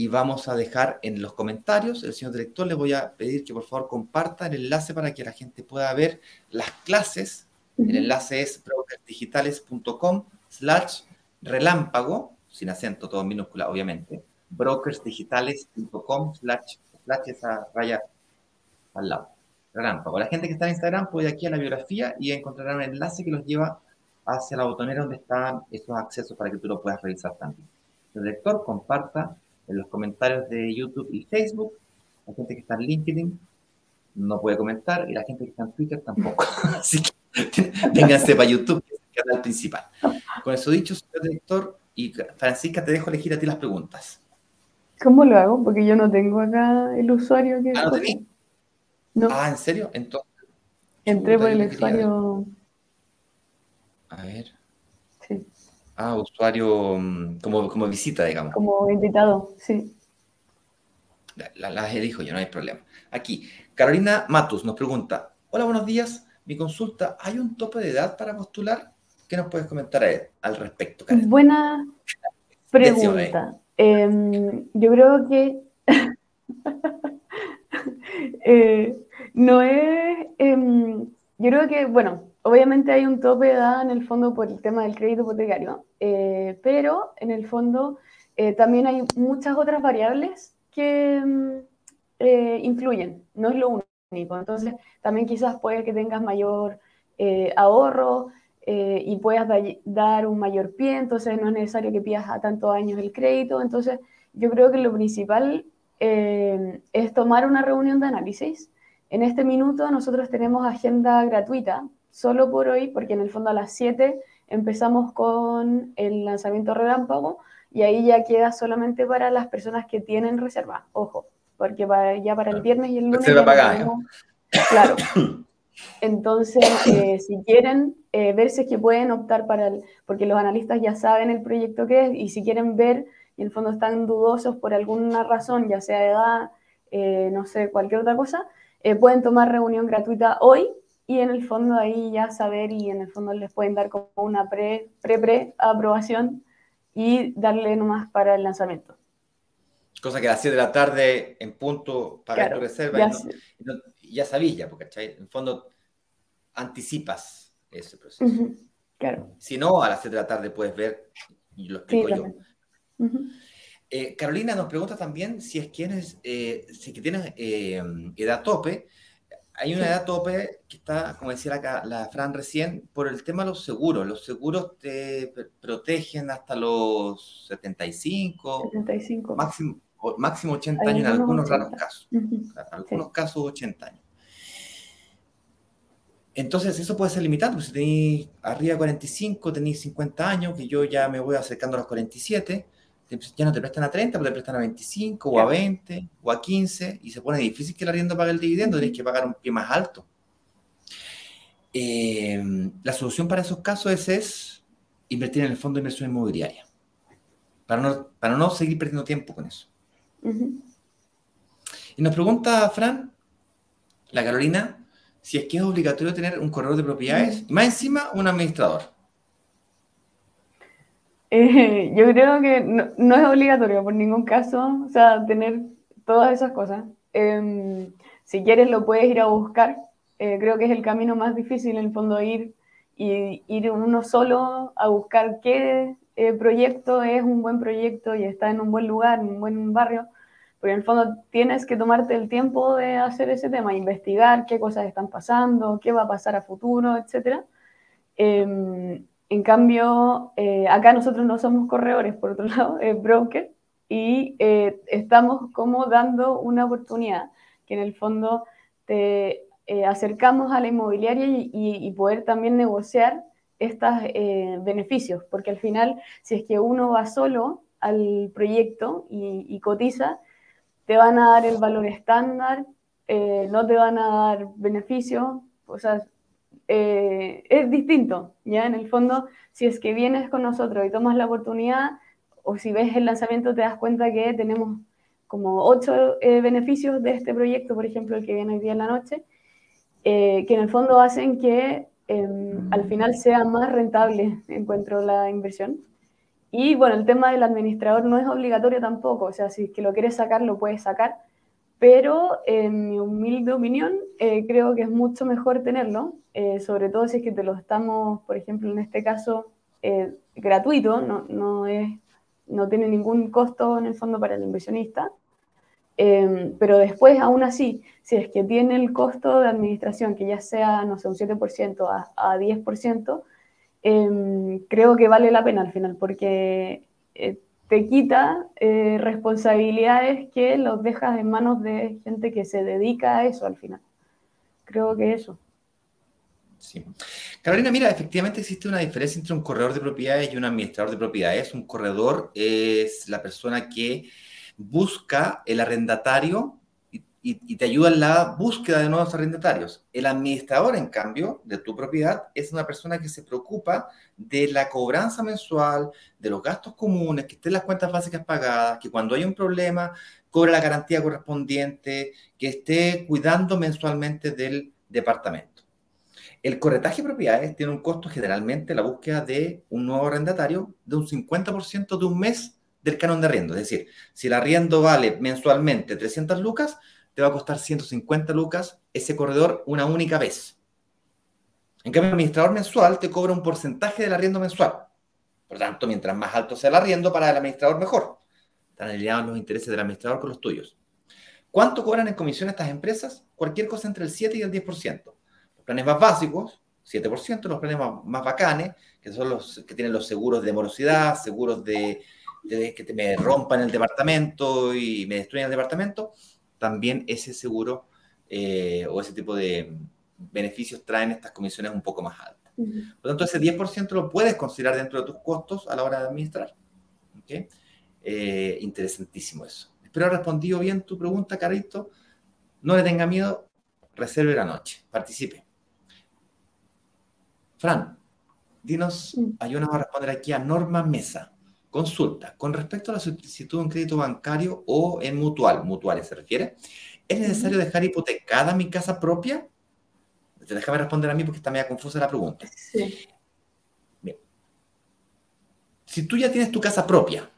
y vamos a dejar en los comentarios, el señor director, le voy a pedir que por favor comparta el enlace para que la gente pueda ver las clases. El enlace es brokersdigitales.com slash relámpago, sin acento, todo en minúscula, obviamente, brokersdigitales.com slash, slash esa raya al lado relámpago. La gente que está en Instagram puede ir aquí a la biografía y encontrará un enlace que los lleva hacia la botonera donde están esos accesos para que tú lo puedas revisar también. El lector comparta en los comentarios de YouTube y Facebook. La gente que está en LinkedIn no puede comentar y la gente que está en Twitter tampoco. Así que vénganse para YouTube, que es el canal principal. Con eso dicho, señor director, y Francisca, te dejo elegir a ti las preguntas. ¿Cómo lo hago? Porque yo no tengo acá el usuario que... Ah, Ah, ¿en serio? Entonces. Entré por el usuario. A ver. Ah, usuario mm, como, como visita, digamos. Como invitado, sí. Las la elijo yo, no hay problema. Aquí, Carolina Matus nos pregunta: Hola, buenos días. Mi consulta: ¿hay un tope de edad para postular? ¿Qué nos puedes comentar al respecto, Carolina? Buena pregunta. Em, yo creo que. Eh, no es, em, yo creo que, bueno, obviamente hay un tope de edad en el fondo por el tema del crédito hipotecario, eh, pero en el fondo eh, también hay muchas otras variables que em, influyen, no es lo único. Entonces, también quizás puede que tengas mayor ahorro y puedas dar un mayor pie, entonces no es necesario que pidas a tantos años el crédito. Entonces, yo creo que lo principal eh, es tomar una reunión de análisis. En este minuto nosotros tenemos agenda gratuita, solo por hoy, porque en el fondo a las 7 empezamos con el lanzamiento relámpago y ahí ya queda solamente para las personas que tienen reserva. Ojo, porque ya para el viernes y el lunes... Se va a pagar. Claro. Entonces, eh, si quieren eh, ver si es que pueden optar para el, porque los analistas ya saben el proyecto que es, y si quieren ver, y en el fondo están dudosos por alguna razón, ya sea edad, eh, no sé, cualquier otra cosa, pueden tomar reunión gratuita hoy y en el fondo ahí ya saber y en el fondo les pueden dar como una pre, pre, pre aprobación y darle nomás para el lanzamiento. Cosa que a las 7 de la tarde en punto para tu reserva ya, y ya sabías porque en el fondo anticipas ese proceso. Claro. Si no, a las 7 de la tarde puedes ver y lo explico yo. Eh, Carolina nos pregunta también si es que, eh, si que tienes eh, edad tope. Hay una edad tope que está, como decía la, la, Fran recién, por el tema de los seguros. Los seguros te protegen hasta los 75, 75. máximo máximo 80 años en algunos raros casos. En algunos casos 80 años. Entonces eso puede ser limitado, porque si tenéis arriba de 45, tenéis 50 años, que yo ya me voy acercando a los 47, ya no te prestan a 30, pero te prestan a 25 o a 20 o a 15 y se pone difícil que el arriendo pague el dividendo, tenéis que pagar un pie más alto. Eh, la solución para esos casos es, invertir en el fondo de inversión inmobiliaria, para no, para no seguir perdiendo tiempo con eso. Y nos pregunta Fran, la Carolina, si es que es obligatorio tener un corredor de propiedades y más encima un administrador. Eh, yo creo que no, es obligatorio por ningún caso, o sea, tener todas esas cosas. Em, si quieres lo puedes ir a buscar. Eh, creo que es el camino más difícil en el fondo ir y ir uno solo a buscar qué eh, proyecto es un buen proyecto y está en un buen lugar, en un buen barrio, porque en el fondo tienes que tomarte el tiempo de hacer ese tema, investigar qué cosas están pasando, qué va a pasar a futuro, etc. Em, en cambio, eh, acá nosotros no somos corredores, por otro lado, es broker, y eh, estamos como dando una oportunidad que en el fondo te acercamos a la inmobiliaria y poder también negociar estos eh, beneficios, porque al final, si es que uno va solo al proyecto y, cotiza, te van a dar el valor estándar, eh, no te van a dar beneficios, o sea, eh, es distinto, ¿ya? En el fondo, si es que vienes con nosotros y tomas la oportunidad, o si ves el lanzamiento, te das cuenta que tenemos como ocho beneficios de este proyecto, por ejemplo, el que viene hoy día en la noche, que en el fondo hacen que Em, al final sea más rentable, encuentro la inversión. Y bueno, el tema del administrador no es obligatorio tampoco, o sea, si es que lo quieres sacar, lo puedes sacar, pero en mi humilde opinión, eh, creo que es mucho mejor tenerlo, eh, sobre todo si es que te lo estamos, por ejemplo, en este caso, eh, gratuito, no, no, es, no tiene ningún costo en el fondo para el inversionista. Em, pero después, aún así, si es que tiene el costo de administración, que ya sea, no sé, un 7% a, a 10%, em, creo que vale la pena al final, porque eh, te quita eh, responsabilidades que los dejas en manos de gente que se dedica a eso al final. Creo que eso. Sí. Carolina, mira, efectivamente existe una diferencia entre un corredor de propiedades y un administrador de propiedades. Un corredor es la persona que busca el arrendatario y, te ayuda en la búsqueda de nuevos arrendatarios. El administrador, en cambio, de tu propiedad es una persona que se preocupa de la cobranza mensual, de los gastos comunes, que estén las cuentas básicas pagadas, que cuando hay un problema cobre la garantía correspondiente, que esté cuidando mensualmente del departamento. El corretaje de propiedades tiene un costo generalmente, la búsqueda de un nuevo arrendatario, de un 50% de un mes del canon de arriendo. Es decir, si el arriendo vale mensualmente 300 lucas, te va a costar 150 lucas ese corredor una única vez. En cambio, el administrador mensual te cobra un porcentaje del arriendo mensual. Por lo tanto, mientras más alto sea el arriendo para el administrador, mejor. Están alineados los intereses del administrador con los tuyos. ¿Cuánto cobran en comisión estas empresas? Cualquier cosa entre el 7 y el 10%. Los planes más básicos, 7%, los planes más, más bacanes, que son los que tienen los seguros de morosidad, seguros de, que te me rompan el departamento y me destruyan el departamento, también ese seguro eh, o ese tipo de beneficios traen estas comisiones un poco más altas. Por lo tanto, ese 10% lo puedes considerar dentro de tus costos a la hora de administrar. Eh, interesantísimo eso. Espero haber respondido bien tu pregunta, Carito. No le tenga miedo, reserve la noche, participe. Fran, dinos, ayúdanos a responder aquí a Norma Mesa. Consulta, con respecto a la solicitud de un crédito bancario o en mutual, mutuales se refiere, ¿es necesario dejar hipotecada mi casa propia? Déjame responder a mí porque está media confusa la pregunta. Sí. Bien. Si tú ya tienes tu casa propia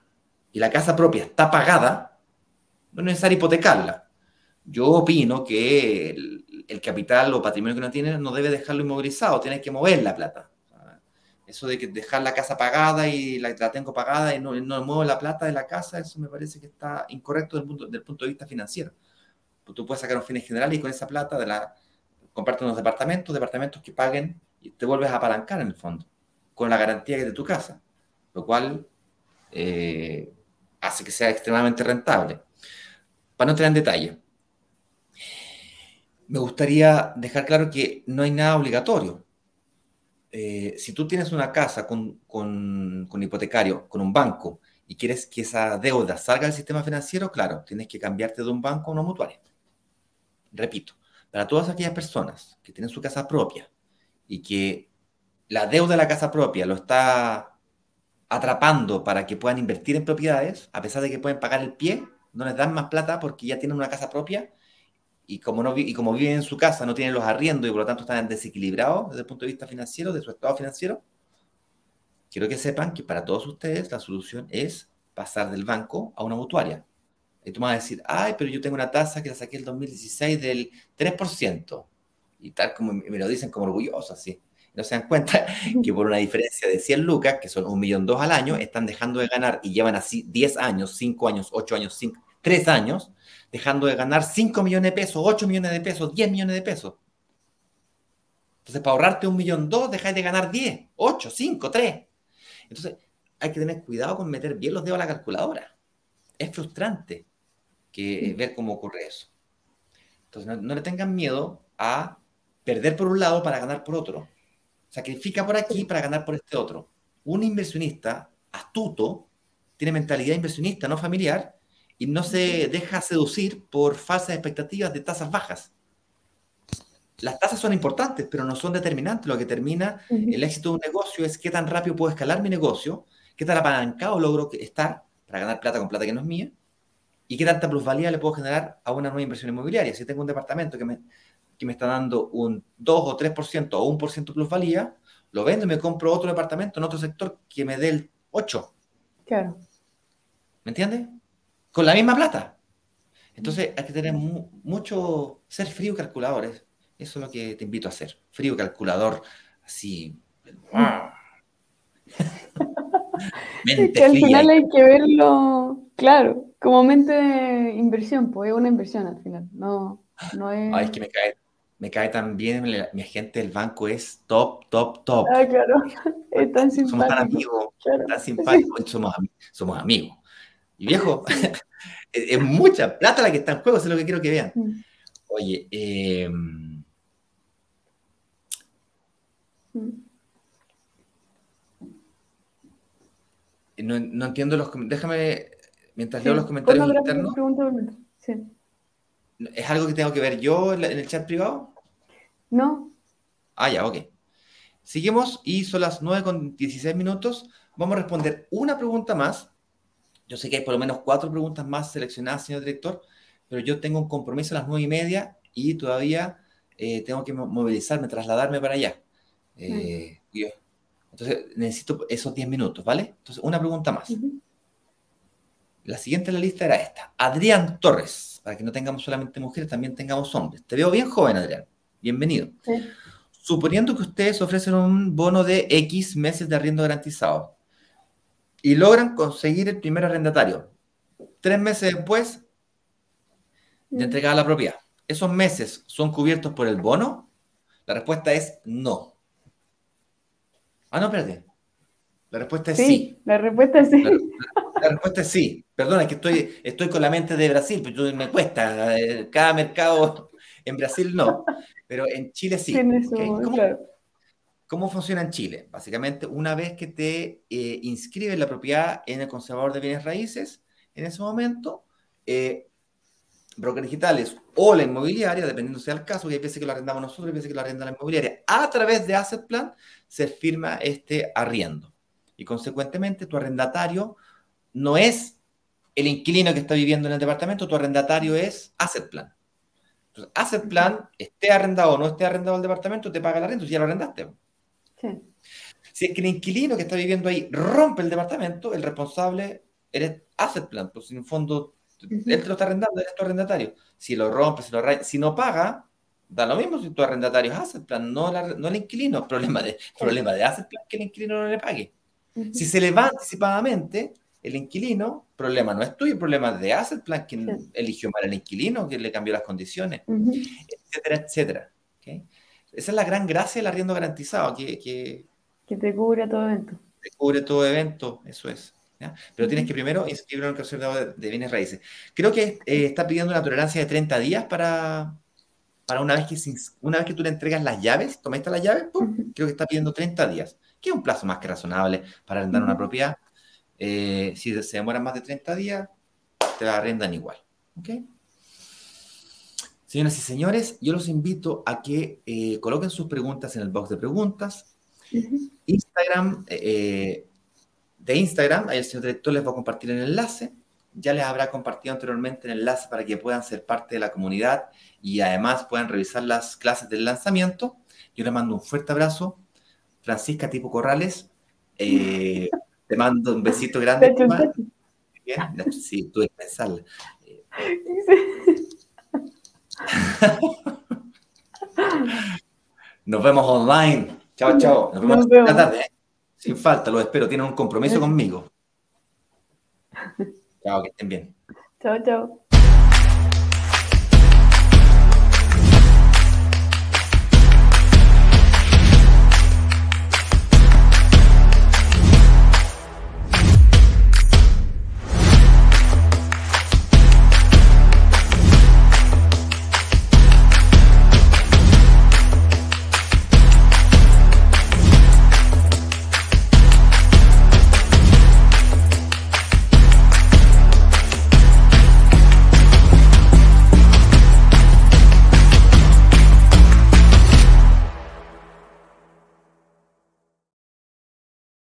y la casa propia está pagada, no es necesario hipotecarla. Yo opino que el, capital o patrimonio que uno tiene no debe dejarlo inmovilizado, tienes que mover la plata. Eso de que dejar la casa pagada y la, tengo pagada y no, no, muevo la plata de la casa, eso me parece que está incorrecto desde el punto, del punto de vista financiero. Pues tú puedes sacar un fines general y con esa plata de la, comparte unos departamentos, departamentos que paguen y te vuelves a apalancar en el fondo, con la garantía que es de tu casa, lo cual eh, hace que sea extremadamente rentable. Para no entrar en detalle, me gustaría dejar claro que no hay nada obligatorio. Eh, si tú tienes una casa con, con, con, hipotecario, con un banco, y quieres que esa deuda salga del sistema financiero, claro, tienes que cambiarte de un banco a una mutuaria. Repito, para todas aquellas personas que tienen su casa propia y que la deuda de la casa propia lo está atrapando para que puedan invertir en propiedades, a pesar de que pueden pagar el pie, no les dan más plata porque ya tienen una casa propia y como, no, y como viven en su casa, no tienen los arriendos y por lo tanto están desequilibrados desde el punto de vista financiero, de su estado financiero, quiero que sepan que para todos ustedes la solución es pasar del banco a una mutuaria. Y tú me vas a decir, ay, pero yo tengo una tasa que la saqué el 2016 del 3%. Y tal como me lo dicen como orgulloso, así. No se dan cuenta que por una diferencia de 100 lucas, que son un millón dos al año, están dejando de ganar y llevan así 10 años, 5 años, 8 años, 5, 3 años, dejando de ganar 5 millones de pesos, 8 millones de pesos, 10 millones de pesos. Entonces, para ahorrarte un millón dos, dejáis de ganar 10, 8, 5, 3. Entonces, hay que tener cuidado con meter bien los dedos a la calculadora. Es frustrante que ver cómo ocurre eso. Entonces, no, le tengan miedo a perder por un lado para ganar por otro. Sacrifica por aquí para ganar por este otro. Un inversionista astuto tiene mentalidad inversionista, no familiar, y no se deja seducir por falsas expectativas de tasas bajas. Las tasas son importantes, pero no son determinantes. Lo que determina el éxito de un negocio es qué tan rápido puedo escalar mi negocio, qué tan apalancado logro estar para ganar plata con plata que no es mía, y qué tanta plusvalía le puedo generar a una nueva inversión inmobiliaria. Si tengo un departamento que me, que me está dando un 2 o 3% o 1% plusvalía, lo vendo y me compro otro departamento en otro sector que me dé el 8. Claro. ¿Me entiendes? Con la misma plata. Entonces hay que tener mucho, ser frío calculadores. Eso es lo que te invito a hacer. Frío calculador, así. que al final hay que verlo, claro, como mente de inversión, pues es una inversión al final, no, no es... Ay, es que me cae, me cae tan bien, mi agente del banco es top, top, top. Ah, claro, es tan simpático. Somos tan amigos, tan simpáticos, somos, somos amigos. Y viejo, es, mucha plata la que está en juego, eso es lo que quiero que vean. Mm. Oye, eh... No, no, entiendo los Déjame, mientras leo los comentarios internos. Sí. ¿Es algo que tengo que ver yo en, el chat privado? No. Ah, ya, ok. Seguimos y son las 9 con 16 minutos. Vamos a responder una pregunta más. Yo sé que hay por lo menos cuatro preguntas más seleccionadas, señor director, pero yo tengo un compromiso a las 9 y media y todavía eh, tengo que movilizarme, trasladarme para allá. Eh, entonces, necesito esos 10 minutos, ¿vale? Entonces, una pregunta más. La siguiente en la lista era esta. Adrián Torres, para que no tengamos solamente mujeres, también tengamos hombres. Te veo bien joven, Adrián. Bienvenido. Suponiendo que ustedes ofrecen un bono de X meses de arriendo garantizado y logran conseguir el primer arrendatario, tres meses después de entregar la propiedad, ¿esos meses son cubiertos por el bono? La respuesta es no. Ah, no, espérate. La respuesta es sí. La respuesta es sí. La, respuesta es sí. Perdona, que estoy, estoy con la mente de Brasil, pero me cuesta. Eh, cada mercado en Brasil no, pero en Chile sí. ¿Cómo, funciona en Chile? Básicamente, una vez que te eh, inscribes la propiedad en el conservador de bienes raíces, en ese momento eh, brokers digitales o la inmobiliaria, dependiendo sea el caso, que hay veces que lo arrendamos nosotros, hay veces que lo arrenda la inmobiliaria, a través de Asset Plan se firma este arriendo. Y consecuentemente tu arrendatario no es el inquilino que está viviendo en el departamento, tu arrendatario es Asset Plan. Entonces, Asset Plan, esté arrendado o no esté arrendado el departamento, te paga el arrendo si ya lo arrendaste. Si es que el inquilino que está viviendo ahí rompe el departamento, el responsable eres Asset Plan, pues en el fondo él te lo está arrendando, es tu arrendatario. Si lo rompe, si, lo si no paga, da lo mismo si tu arrendatario es Asset Plan, no, no el inquilino. Problema de, problema de Asset Plan que el inquilino no le pague. Si se le va anticipadamente, el inquilino, problema no es tuyo, el problema de Asset Plan, quien eligió mal al inquilino, que le cambió las condiciones, etcétera, etcétera. Esa es la gran gracia del arriendo garantizado, que, que, que te cubre todo evento. Te cubre todo evento, eso es. Pero tienes que primero inscribirlo en el caso de, bienes raíces. Creo que eh, está pidiendo una tolerancia de 30 días para, para una, vez que, una vez que tú le entregas las llaves, tomaste las llaves, creo que está pidiendo 30 días, que es un plazo más que razonable para arrendar una propiedad. Eh, si se demoran más de 30 días, te la arrendan igual. Señoras y señores, yo los invito a que eh, coloquen sus preguntas en el box de preguntas. Instagram, de Instagram, ahí el señor director les va a compartir el enlace. Ya les habrá compartido anteriormente el enlace para que puedan ser parte de la comunidad y además puedan revisar las clases del lanzamiento. Yo les mando un fuerte abrazo. Francisca Tipo Corrales, eh, te mando un besito grande. Bien, sí, que pensarla. Nos vemos online. Chao, chao. Nos vemos, esta tarde. Sin falta, lo espero. Tienen un compromiso conmigo. Chao, que estén bien. Chao, chao.